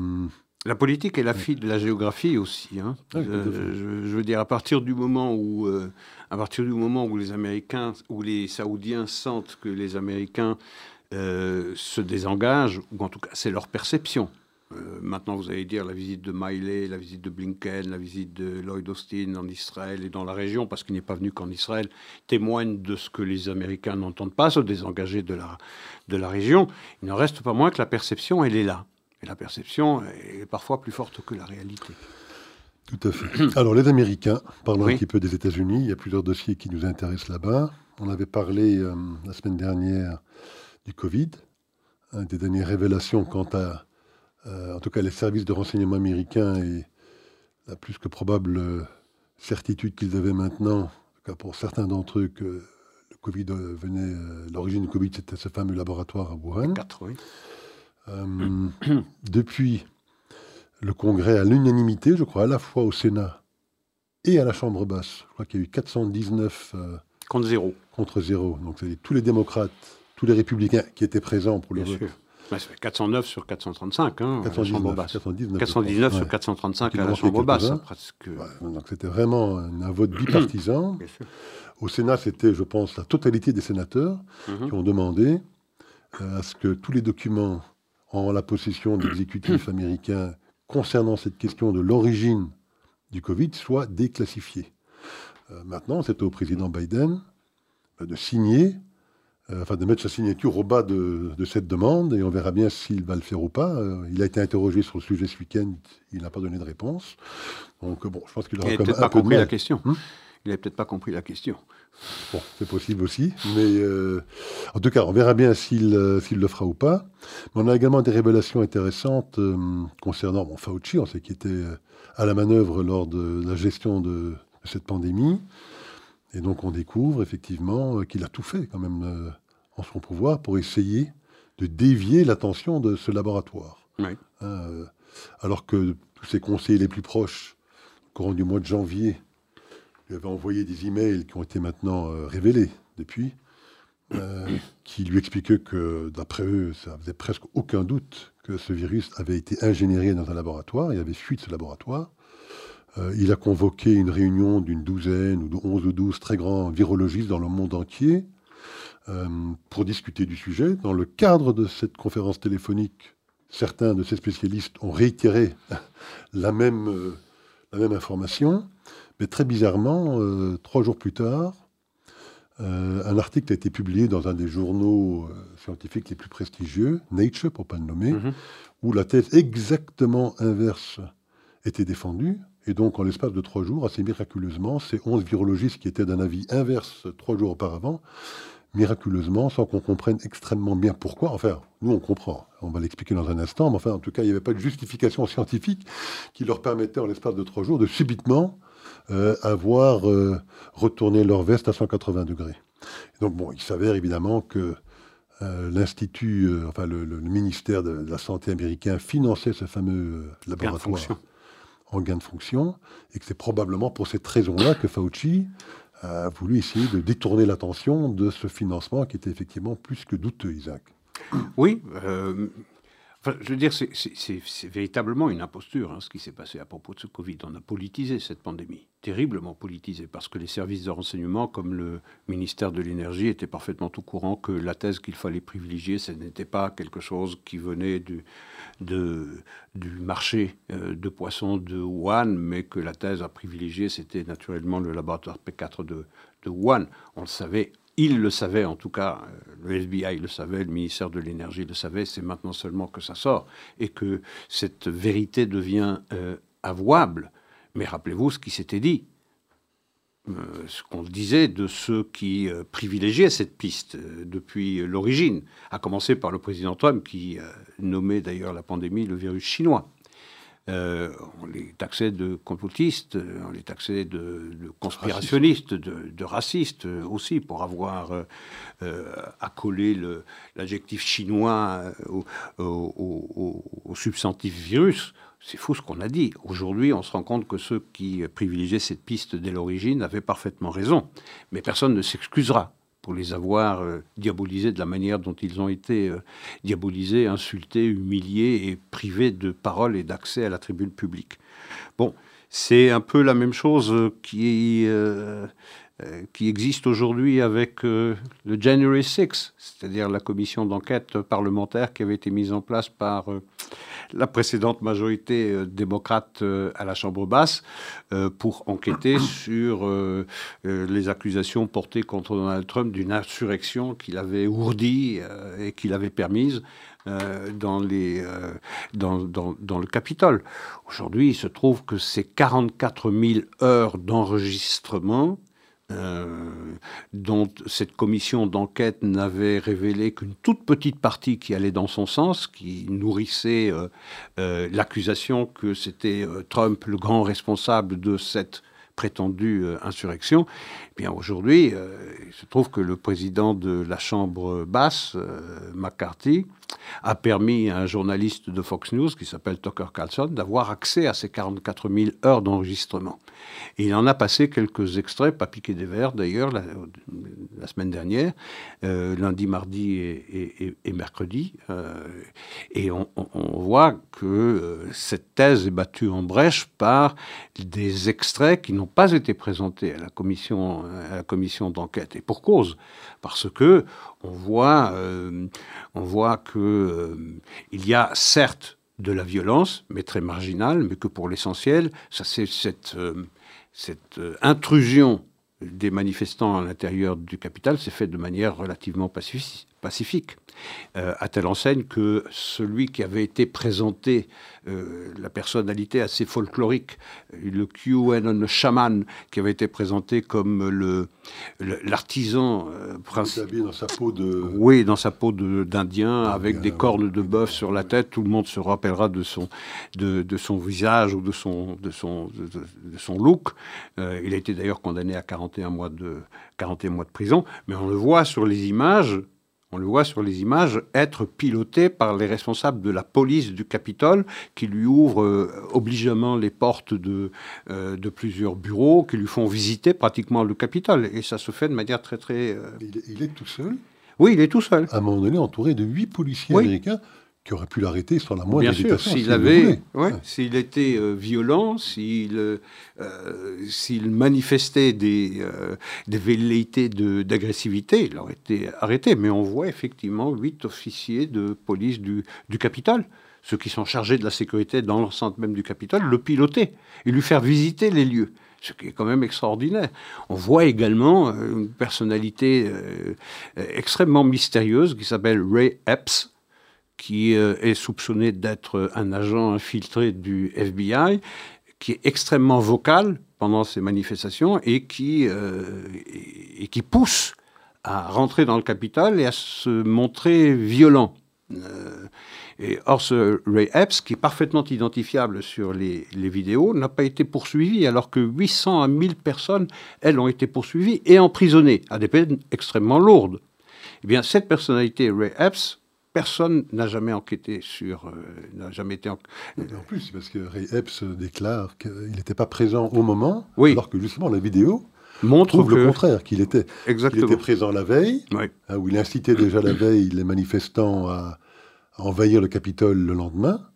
La politique est la fille de la géographie aussi. hein. Euh, fait. je, je veux dire, à partir du moment où, euh, à partir du moment où les Américains, où les Saoudiens sentent que les Américains euh, se désengagent, ou en tout cas c'est leur perception. Euh, maintenant, vous allez dire la visite de Miley, la visite de Blinken, la visite de Lloyd Austin en Israël et dans la région, parce qu'il n'est pas venu qu'en Israël, témoignent de ce que les Américains n'entendent pas, se désengager de la, de la région. Il n'en reste pas moins que la perception, elle est là. Et la perception est parfois plus forte que la réalité. tout à fait. Alors, les Américains, parlons Oui. un petit peu des États-Unis. Il y a plusieurs dossiers qui nous intéressent là-bas. On avait parlé euh, la semaine dernière du Covid, hein, des dernières révélations quant à, euh, en tout cas, les services de renseignement américains et la plus que probable euh, certitude qu'ils avaient maintenant, en tout cas pour certains d'entre eux, que le Covid venait, euh, l'origine du Covid, c'était ce fameux laboratoire à Wuhan. Oui. Euh, depuis le Congrès, à l'unanimité, je crois, à la fois au Sénat et à la Chambre basse, je crois qu'il y a eu 419 euh, Contre zéro, contre zéro. Donc, c'est tous les démocrates, tous les républicains qui étaient présents pour le bien vote. sûr. Ouais, ça fait 409 sur 435, hein, à la 419, Chambre basse. 419, 419 sur ouais. 435 Il à la Chambre basse, hein, presque. Ouais, donc, c'était vraiment un, vote bipartisan. Au Sénat, c'était, je pense, la totalité des sénateurs Mhm. qui ont demandé euh, à ce que tous les documents en la possession de l'exécutif américain concernant cette question de l'origine du Covid soient déclassifiés. Euh, maintenant, c'est au président Biden euh, de signer, enfin de mettre sa signature au bas de, de cette demande, et on verra bien s'il va le faire ou pas. Euh, il a été interrogé sur le sujet ce week-end, il n'a pas donné de réponse. Donc euh, bon, je pense qu'il Il aura n'avait quand même peut-être un pas peu de compris la question. Hmm Il n'avait peut-être pas compris la question. Bon, c'est possible aussi, mais euh, en tout cas, on verra bien s'il euh, le fera ou pas. Mais on a également des révélations intéressantes euh, concernant bon, Fauci, on sait qu'il était euh, à la manœuvre lors de la gestion de, de cette pandémie. Et donc, on découvre effectivement euh, qu'il a tout fait quand même euh, en son pouvoir pour essayer de dévier l'attention de ce laboratoire. Oui. Euh, alors que tous ses conseillers les plus proches, au courant du mois de janvier, lui avaient envoyé des emails qui ont été maintenant euh, révélés depuis, euh, qui lui expliquaient que, d'après eux, ça faisait presque aucun doute que ce virus avait été ingénieré dans un laboratoire, il avait fui de ce laboratoire. Euh, il a convoqué une réunion d'une douzaine ou de 11 ou 12 très grands virologistes dans le monde entier euh, pour discuter du sujet. Dans le cadre de cette conférence téléphonique, certains de ces spécialistes ont réitéré la même, euh, la même information, mais très bizarrement, trois jours plus tard, euh, un article a été publié dans un des journaux euh, scientifiques les plus prestigieux, Nature pour pas le nommer, Mhm. où la thèse exactement inverse était défendue. Et donc, en l'espace de trois jours, assez miraculeusement, ces 11 virologistes qui étaient d'un avis inverse trois jours auparavant, miraculeusement, sans qu'on comprenne extrêmement bien pourquoi, enfin, nous on comprend, on va l'expliquer dans un instant, mais enfin, en tout cas, il n'y avait pas de justification scientifique qui leur permettait, en l'espace de trois jours, de subitement euh, avoir euh, retourné leur veste à 180 degrés. donc, bon, il s'avère évidemment que euh, l'Institut, enfin, le, ministère de, la Santé américain finançait ce fameux laboratoire en gain de fonction, et que c'est probablement pour cette raison-là que Fauci a voulu essayer de détourner l'attention de ce financement qui était effectivement plus que douteux, Isaac. Oui, euh, je veux dire, c'est véritablement une imposture, hein, ce qui s'est passé à propos de ce Covid. On a politisé cette pandémie, terriblement politisé, parce que les services de renseignement, comme le ministère de l'Énergie, étaient parfaitement au courant que la thèse qu'il fallait privilégier, ce n'était pas quelque chose qui venait du, marché euh, de poissons de Wuhan, mais que la thèse à privilégier, c'était naturellement le laboratoire P4 de, de Wuhan. On le savait il le savait en tout cas, euh, le FBI le savait, le ministère de l'Énergie le savait, c'est maintenant seulement que ça sort et que cette vérité devient euh, avouable. Mais rappelez-vous ce qui s'était dit, euh, ce qu'on disait de ceux qui privilégiaient cette piste depuis l'origine, à commencer par le président Trump qui nommait d'ailleurs la pandémie le virus chinois. Euh, on les taxait de complotistes, on les taxait de, conspirationnistes, de, racistes aussi, pour avoir euh, accolé l'adjectif chinois au, substantif virus. C'est fou ce qu'on a dit. Aujourd'hui, on se rend compte que ceux qui privilégiaient cette piste dès l'origine avaient parfaitement raison. Mais personne ne s'excusera pour les avoir euh, diabolisés de la manière dont ils ont été euh, diabolisés, insultés, humiliés et privés de parole et d'accès à la tribune publique. Bon, c'est un peu la même chose qui, euh, qui existe aujourd'hui avec le January 6, c'est-à-dire la commission d'enquête parlementaire qui avait été mise en place par la précédente majorité euh, démocrate euh, à la Chambre basse euh, pour enquêter sur les accusations portées contre Donald Trump d'une insurrection qu'il avait ourdie et qu'il avait permise dans, les, dans, dans, dans, le Capitole. Aujourd'hui, il se trouve que ces 44 000 heures d'enregistrement euh, dont cette commission d'enquête n'avait révélé qu'une toute petite partie qui allait dans son sens, qui nourrissait euh, euh, l'accusation que c'était Trump le grand responsable de cette prétendue insurrection. Aujourd'hui, il se trouve que le président de la Chambre basse, McCarthy, a permis à un journaliste de Fox News qui s'appelle Tucker Carlson d'avoir accès à ces 44 000 heures d'enregistrement. Il en a passé quelques extraits, pas piqué des verres d'ailleurs, la, semaine dernière, euh, lundi, mardi et, mercredi. Euh, et on, voit que euh, cette thèse est battue en brèche par des extraits qui n'ont pas été présentés à la commission, à la commission d'enquête. Et pour cause, parce que on voit, on voit que il y a certes de la violence, mais très marginale, mais que pour l'essentiel, ça c'est cette cette euh, intrusion des manifestants à l'intérieur du capital s'est faite de manière relativement pacifique. Euh, à telle enseigne que celui qui avait été présenté, euh, la personnalité assez folklorique, le QAnon chaman, qui avait été présenté comme le l'artisan euh, principal. dans sa peau de. Oui, dans sa peau d'Indien, avec des cornes de bœuf sur la tête. Tout le monde se rappellera de son, de, de son visage ou de son, de son, de, son look. il a été d'ailleurs condamné à 41 mois, de, 41 mois de prison. Mais on le voit sur les images on le voit sur les images, être piloté par les responsables de la police du Capitole, qui lui ouvrent euh, obligeamment les portes de, euh, de plusieurs bureaux, qui lui font visiter pratiquement le Capitole. Et ça se fait de manière très très... Euh, il, est tout seul? Oui, il est tout seul. À un moment donné, entouré de huit policiers américains qui aurait pu l'arrêter sans la moindre Bien sûr, s'il avait, s'il était euh, violent, s'il euh, s'il manifestait des euh, des velléités d'agressivité, il aurait été arrêté. Mais on voit effectivement huit officiers de police du du Capitole, ceux qui sont chargés de la sécurité dans l'enceinte même du Capitole, le piloter et lui faire visiter les lieux ce qui est quand même extraordinaire. On voit également une personnalité extrêmement mystérieuse qui s'appelle Ray Epps, qui euh, est soupçonné d'être un agent infiltré du FBI, qui est extrêmement vocal pendant ces manifestations et qui, et qui pousse à rentrer dans le Capitole et à se montrer violent. Et or, ce Ray Epps, qui est parfaitement identifiable sur les, vidéos, n'a pas été poursuivi, alors que 800 à 1000 personnes, elles, ont été poursuivies et emprisonnées à des peines extrêmement lourdes. Eh bien, cette personnalité, Ray Epps, personne n'a jamais enquêté sur, euh, n'a jamais été. En... en plus, parce que Ray Epps déclare qu'il n'était pas présent au moment, oui. alors que justement la vidéo montre le contraire, qu'il était, était, présent la veille, hein, où il incitait déjà la veille les manifestants à, envahir le Capitole le lendemain,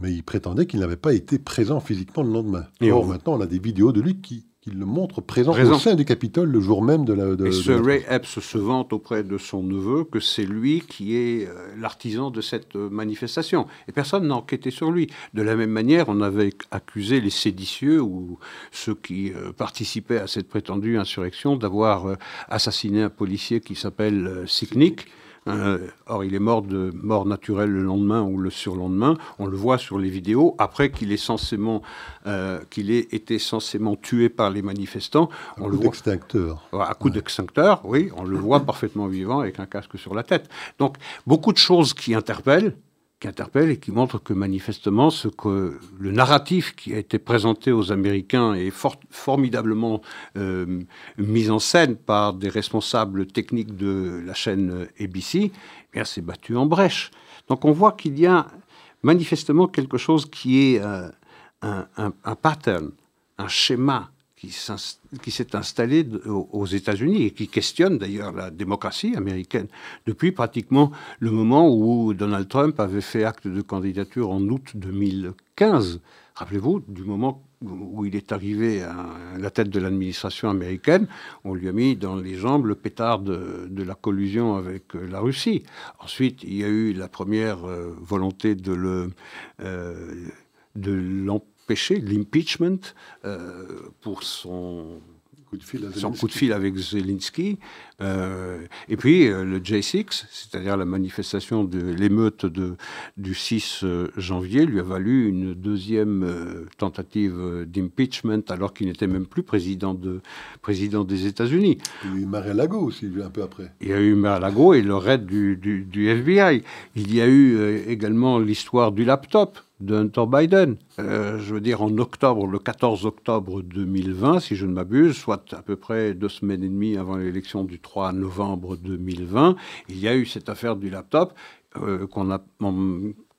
mais il prétendait qu'il n'avait pas été présent physiquement le lendemain. Et Or, maintenant, on a des vidéos de lui qui, le montrent présent, au sein du Capitole le jour même de la. De, et ce Ray Epps se vante auprès de son neveu que c'est lui qui est euh, l'artisan de cette euh, manifestation. Et personne n'a enquêté sur lui. De la même manière, on avait accusé les séditieux ou ceux qui euh, participaient à cette prétendue insurrection d'avoir assassiné un policier qui s'appelle Siknik. Euh, or, il est mort de mort naturelle le lendemain ou le surlendemain. On le voit sur les vidéos. Après qu'il ait censément, euh, qu'il ait été censément tué par les manifestants, on coup le voit d'extincteur. À coup d'extincteur, oui, on le voit parfaitement vivant avec un casque sur la tête. Donc, beaucoup de choses qui interpellent qui interpelle et qui montre que manifestement ce que le narratif qui a été présenté aux Américains est formidablement euh, mis en scène par des responsables techniques de la chaîne ABC, eh s'est battu en brèche. Donc on voit qu'il y a manifestement quelque chose qui est euh, un pattern, un schéma qui s'est installé aux États-Unis et qui questionne d'ailleurs la démocratie américaine depuis pratiquement le moment où Donald Trump avait fait acte de candidature en août 2015. Rappelez-vous, du moment où il est arrivé à la tête de l'administration américaine, on lui a mis dans les jambes le pétard de, la collusion avec la Russie. Ensuite, il y a eu la première euh, volonté de le... Euh, péché, l'impeachment, euh, pour son coup de fil, son coup de fil avec Zelensky. Euh, et puis euh, le J6, c'est-à-dire la manifestation de l'émeute de, du 6 janvier, lui a valu une deuxième tentative d'impeachment alors qu'il n'était même plus président, de, président des États-Unis. Il y a eu Mar-a-Lago aussi, un peu après. Il y a eu Mar-a-Lago et le raid du, du, du FBI. Il y a eu également l'histoire du laptop de Hunter Biden. Euh, je veux dire, en octobre, le 14 octobre 2020, si je ne m'abuse, soit à peu près deux semaines et demie avant l'élection du 3 novembre 2020, il y a eu cette affaire du laptop euh, qu'on a,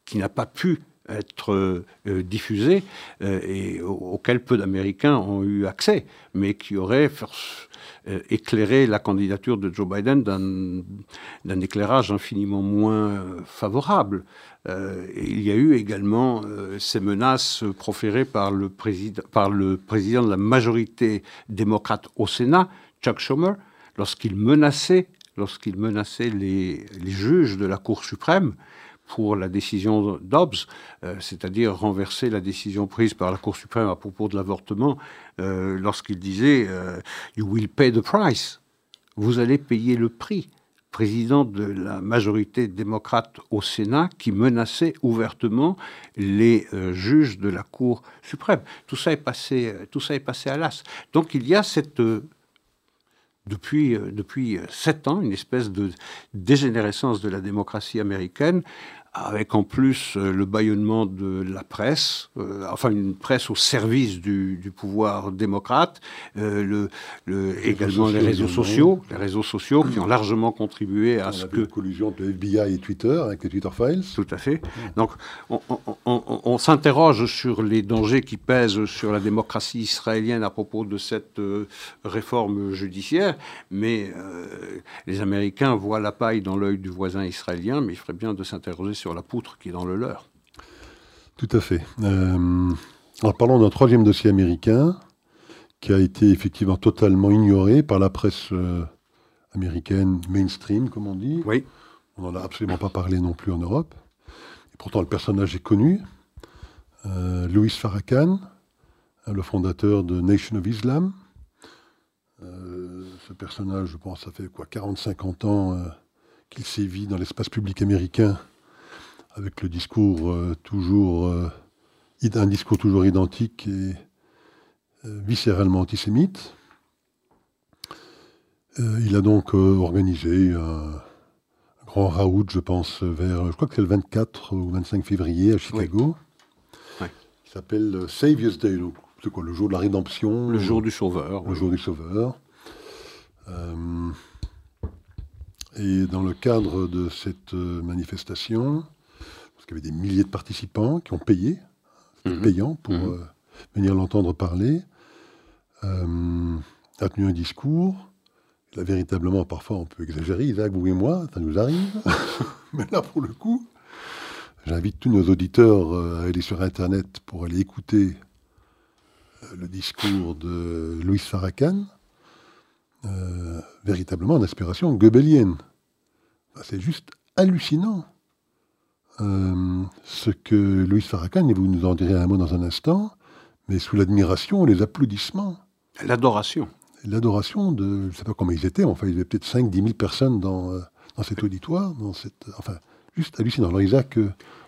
qui n'a pas pu être euh, diffusée et auquel peu d'Américains ont eu accès, mais qui aurait éclairé la candidature de Joe Biden d'un éclairage infiniment moins favorable. Euh, il y a eu également euh, ces menaces proférées par le, président, de la majorité démocrate au Sénat, Chuck Schumer, lorsqu'il menaçait, lorsqu'il menaçait les, juges de la Cour suprême pour la décision Dobbs, euh, c'est-à-dire renverser la décision prise par la Cour suprême à propos de l'avortement, lorsqu'il disait You will pay the price. Vous allez payer le prix président de la majorité démocrate au Sénat qui menaçait ouvertement les euh, juges de la Cour suprême. Tout ça est passé, euh, tout ça est passé à l'as. Donc il y a cette euh, depuis, depuis sept ans, une espèce de dégénérescence de la démocratie américaine avec en plus euh, le bâillonnement de la presse, euh, enfin une presse au service du, pouvoir démocrate, euh, le, également les réseaux sociaux, les réseaux sociaux qui ont largement contribué à ce que... La collusion de FBI et Twitter avec les Twitter Files. Tout à fait. Donc on, s'interroge sur les dangers qui pèsent sur la démocratie israélienne à propos de cette réforme judiciaire, mais les Américains voient la paille dans l'œil du voisin israélien, mais il ferait bien de s'interroger sur la poutre qui est dans le leur. Tout à fait. Euh, en parlant d'un troisième dossier américain qui a été effectivement totalement ignoré par la presse euh, américaine mainstream, comme on dit. Oui. On n'en a absolument pas parlé non plus en Europe. Et pourtant, le personnage est connu. Euh, Louis Farrakhan, hein, le fondateur de Nation of Islam. Ce personnage, je pense, ça fait quoi 40-50 ans qu'il sévit dans l'espace public américain avec le discours euh, toujours euh, un discours toujours identique et viscéralement antisémite. il a donc organisé un, grand raout, je pense, vers, je crois que c'est le 24 ou 25 février à Chicago, qui s'appelle Savior's Day, c'est quoi, le jour de la rédemption Le jour du sauveur. Le jour du sauveur. Euh, et dans le cadre de cette euh, manifestation, parce qu'il y avait des milliers de participants qui ont payé, mhm. payant pour mhm. euh, venir l'entendre parler, a tenu un discours. Là, véritablement, parfois, on peut exagérer, Isaac, vous et moi, ça nous arrive. Mais là, pour le coup, j'invite tous nos auditeurs à aller sur Internet pour aller écouter le discours de Louis Farrakhan, euh, véritablement d'inspiration goebbelienne. C'est juste hallucinant. Euh, ce que Louis Farrakhan, et vous nous en direz un mot dans un instant, mais sous l'admiration, les applaudissements. L'adoration. L'adoration de, je ne sais pas comment ils étaient, enfin, il y avait peut-être 5-10 000 personnes dans, euh, dans cet auditoire, dans cette, enfin, juste hallucinant. Alors Isaac,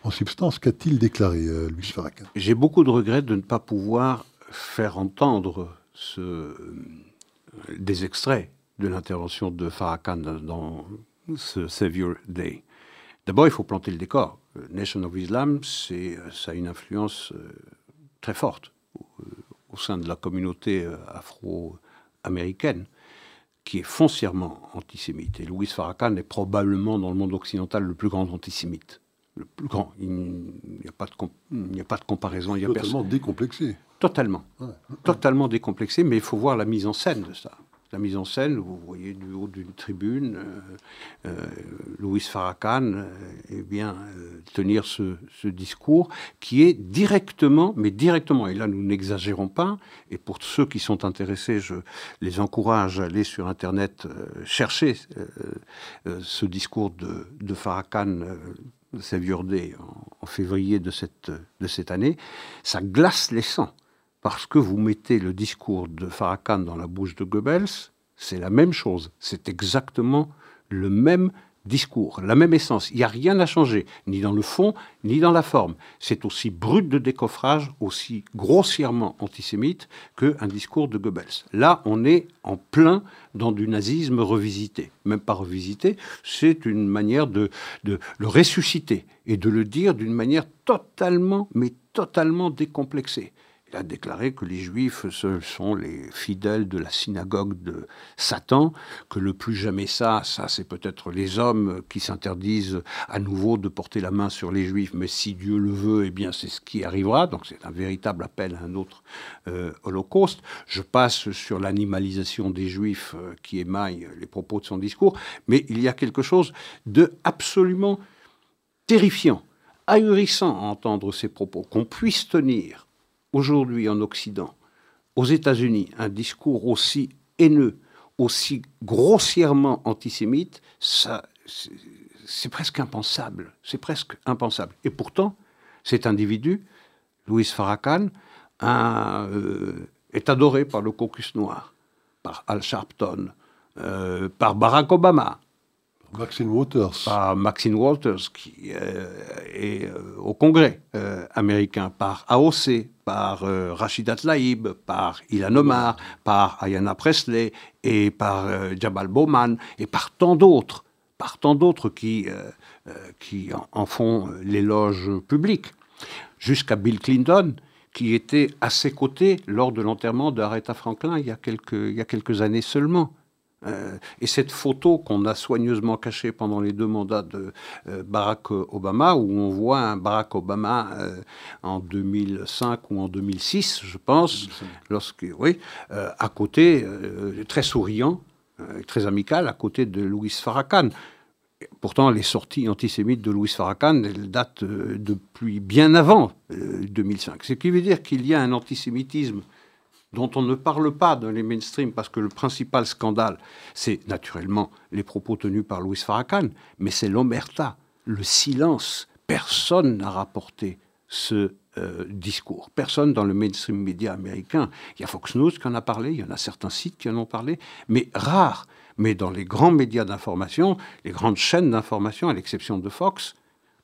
en substance, qu'a-t-il déclaré, Louis Farrakhan J'ai beaucoup de regrets de ne pas pouvoir faire entendre ce, des extraits de l'intervention de Farrakhan dans ce Savior Day. D'abord, il faut planter le décor. Nation of Islam, c'est, ça a une influence euh, très forte au, sein de la communauté euh, afro-américaine, qui est foncièrement antisémite. Et Louis Farrakhan est probablement dans le monde occidental le plus grand antisémite. Le plus grand. Il n'y a, pas de il n'y a pas de comparaison. Il y a Totalement décomplexé. Totalement. Totalement décomplexé, mais il faut voir la mise en scène de ça. La mise en scène, vous voyez du haut d'une tribune, euh, euh Louis Farrakhan euh, eh bien, tenir ce, discours qui est directement, mais directement, et là nous n'exagérons pas, et pour ceux qui sont intéressés, je les encourage à aller sur Internet chercher ce discours de, de Farrakhan Savior Day en, en, février de cette, de cette année, ça glace les sangs parce que vous mettez le discours de Farrakhan dans la bouche de Goebbels, c'est la même chose. C'est exactement le même discours, la même essence. Il n'y a rien à changer, ni dans le fond, ni dans la forme. C'est aussi brut de décoffrage, aussi grossièrement antisémite qu'un discours de Goebbels. Là, on est en plein dans du nazisme revisité. Même pas revisité, c'est une manière de, de le ressusciter et de le dire d'une manière totalement, mais totalement décomplexée. Il a déclaré que les Juifs ce sont les fidèles de la synagogue de Satan, que le plus jamais ça, ça c'est peut-être les hommes qui s'interdisent à nouveau de porter la main sur les Juifs, mais si Dieu le veut, eh bien c'est ce qui arrivera. Donc c'est un véritable appel à un autre euh, holocauste. Je passe sur l'animalisation des Juifs euh, qui émaille les propos de son discours, mais il y a quelque chose de absolument terrifiant, ahurissant à entendre ces propos, qu'on puisse tenir aujourd'hui en Occident, aux États-Unis, un discours aussi haineux, aussi grossièrement antisémite, c'est presque impensable. C'est presque impensable. Et pourtant, cet individu, Louis Farrakhan, euh, est adoré par le caucus noir, par Al Sharpton, euh, par Barack Obama, Maxine Waters. Par Maxine Waters, qui euh, est euh, au Congrès euh, américain, par AOC, par Rachida Tlaib, par Ilan Omar, par Ayanna Presley et par Jabal Bowman et par tant d'autres, par tant d'autres qui, en, font l'éloge public, jusqu'à Bill Clinton, qui était à ses côtés lors de l'enterrement d'Aretha Franklin y il y a quelques années seulement. Euh, et cette photo qu'on a soigneusement cachée pendant les deux mandats de euh, Barack Obama, où on voit un Barack Obama euh, en 2005 ou en 2006, je pense, lorsque, oui, à côté, très souriant, très amical, à côté de Louis Farrakhan. Pourtant, les sorties antisémites de Louis Farrakhan, elles datent depuis bien avant 2005. Ce qui veut dire qu'il y a un antisémitisme dont on ne parle pas dans les mainstream parce que le principal scandale, c'est naturellement les propos tenus par Louis Farrakhan, mais c'est l'omerta, le silence. Personne n'a rapporté ce euh, discours. Personne dans le mainstream média américain. Il y a Fox News qui en a parlé, il y en a certains sites qui en ont parlé, mais rare. Mais dans les grands médias d'information, les grandes chaînes d'information, à l'exception de Fox,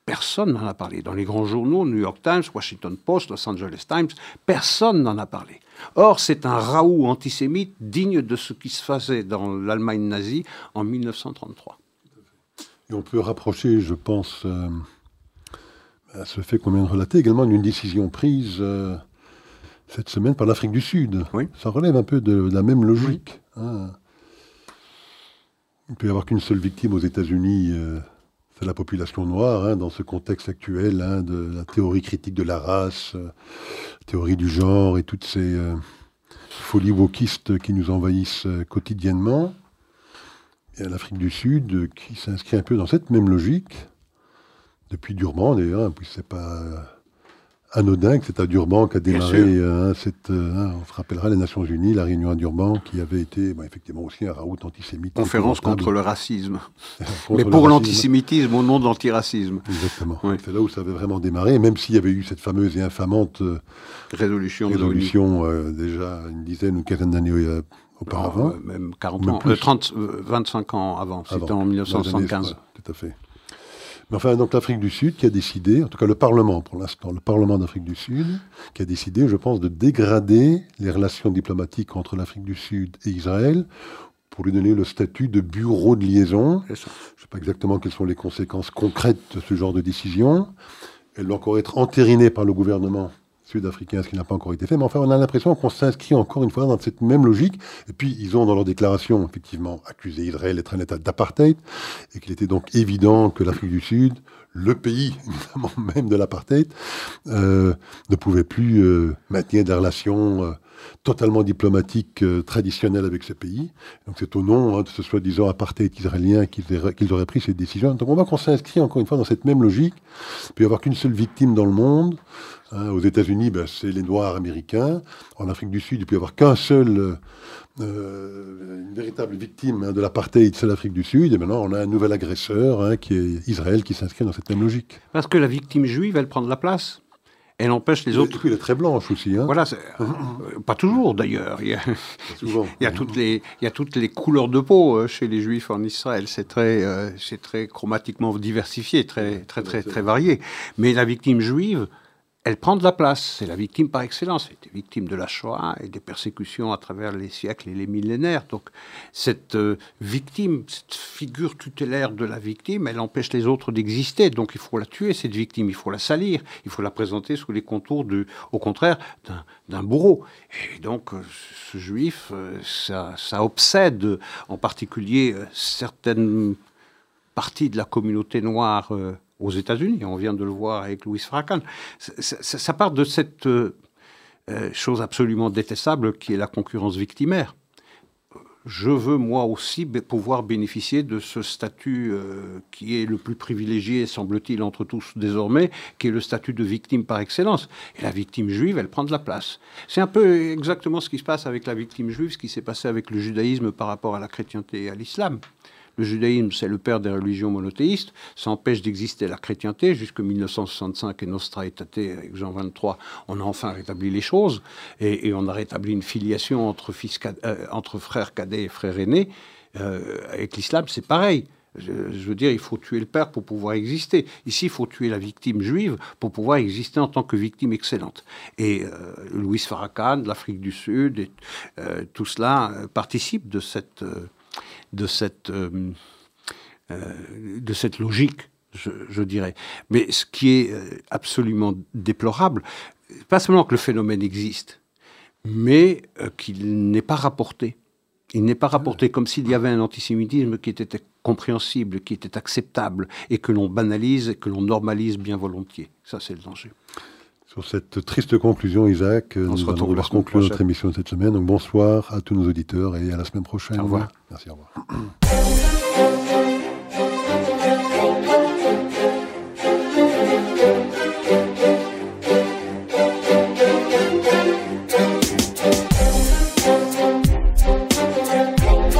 Personne n'en a parlé. Dans les grands journaux, New York Times, Washington Post, Los Angeles Times, personne n'en a parlé. Or, c'est un raout antisémite digne de ce qui se faisait dans l'Allemagne nazie en 1933. Et on peut rapprocher, je pense, euh, à ce fait qu'on vient de relater également d'une décision prise euh, cette semaine par l'Afrique du Sud. Oui. Ça relève un peu de, la même logique. Hein. Il ne peut y avoir qu'une seule victime aux États-Unis, euh, c'est la population noire, hein, dans ce contexte actuel hein, de la théorie critique de la race, euh, théorie du genre et toutes ces euh, folies wokistes qui nous envahissent quotidiennement. Et l'Afrique du Sud qui s'inscrit un peu dans cette même logique, depuis Durban d'ailleurs, puis c'est pas anodin que c'est à Durban qu'a démarré euh, cette, euh, hein, on se rappellera les Nations Unies, la réunion à Durban, qui avait été bah, effectivement aussi un raout antisémite. Conférence contre le racisme. Mais pour l'antisémitisme au nom de l'antiracisme. Exactement. C'est là où ça avait vraiment démarré, même s'il y avait eu cette fameuse et infamante euh, résolution, résolution déjà une dizaine ou une quinzaine d'années auparavant. même 40 ans, 30, 25 ans avant, c'était en 1975. tout à fait. Mais enfin, donc l'Afrique du Sud qui a décidé, en tout cas le Parlement pour l'instant, le Parlement d'Afrique du Sud, qui a décidé, je pense, de dégrader les relations diplomatiques entre l'Afrique du Sud et Israël pour lui donner le statut de bureau de liaison. Je ne sais pas exactement quelles sont les conséquences concrètes de ce genre de décision. Elle doit encore être entérinée par le gouvernement sud-africain, ce qui n'a pas encore été fait. Mais enfin, on a l'impression qu'on s'inscrit encore une fois dans cette même logique. Et puis, ils ont dans leur déclaration, effectivement, accusé Israël d'être un État d'apartheid, et qu'il était donc évident que l'Afrique du Sud, le pays, même de l'apartheid, euh, ne pouvait plus euh, maintenir des relations euh, totalement diplomatiques traditionnelles avec ce pays. Donc c'est au nom hein, de ce soi-disant apartheid israélien qu'ils auraient pris cette décision. Donc on voit qu'on s'inscrit encore une fois dans cette même logique. Il peut y avoir qu'une seule victime dans le monde. Hein, aux États-Unis, ben, c'est les Noirs américains. En Afrique du Sud, il peut y avoir qu'un seul, euh, une véritable victime hein, de l'apartheid, c'est l'Afrique du Sud. Et maintenant, on a un nouvel agresseur, qui est Israël, qui s'inscrit dans cette même logique. Parce que la victime juive, elle prend de la place. Elle empêche les autres. Et puis elle est très blanche aussi. Voilà, euh, pas toujours d'ailleurs. Il, y a, toutes les, il y a toutes les couleurs de peau euh, chez les Juifs en Israël. C'est très, c'est très chromatiquement diversifié, très, très, très, très varié. Mais la victime juive, elle prend de la place. C'est la victime par excellence. Elle était victime de la Shoah et des persécutions à travers les siècles et les millénaires. Donc, cette euh, victime, cette figure tutélaire de la victime, elle empêche les autres d'exister. Donc, il faut la tuer, cette victime. Il faut la salir. Il faut la présenter sous les contours, du, au contraire, d'un bourreau. Et donc, euh, ce juif, euh, ça, ça, obsède en particulier certaines parties de la communauté noire aux États-Unis. On vient de le voir avec Louis Farrakhan. Ça, part de cette euh, euh, chose absolument détestable qui est la concurrence victimaire. Je veux moi aussi pouvoir bénéficier de ce statut euh, qui est le plus privilégié, semble-t-il, entre tous désormais, qui est le statut de victime par excellence. Et la victime juive, elle prend de la place. C'est un peu exactement ce qui se passe avec la victime juive, ce qui s'est passé avec le judaïsme par rapport à la chrétienté et à l'islam. Le judaïsme, c'est le père des religions monothéistes. Ça empêche d'exister la chrétienté. Jusque 1965 et Nostra Aetate avec Jean 23, on a enfin rétabli les choses. Et, on a rétabli une filiation entre, fils, euh, frères cadets et frères aînés. Euh, avec l'islam, c'est pareil. Je, veux dire, il faut tuer le père pour pouvoir exister. Ici, il faut tuer la victime juive pour pouvoir exister en tant que victime excellente. Et euh, Louis Farrakhan, l'Afrique du Sud, et, tout cela participe de cette de cette, euh, euh, de cette logique, je, dirais. Mais ce qui est euh, absolument déplorable, pas seulement que le phénomène existe, mais qu'il n'est pas rapporté. Il n'est pas rapporté comme s'il y avait un antisémitisme qui était compréhensible, qui était acceptable, et que l'on banalise, et que l'on normalise bien volontiers. Ça, c'est le danger. Sur cette triste conclusion, Isaac, On nous allons devoir conclure notre émission de cette semaine. Donc bonsoir à tous nos auditeurs et à la semaine prochaine. Au revoir. Merci, au revoir.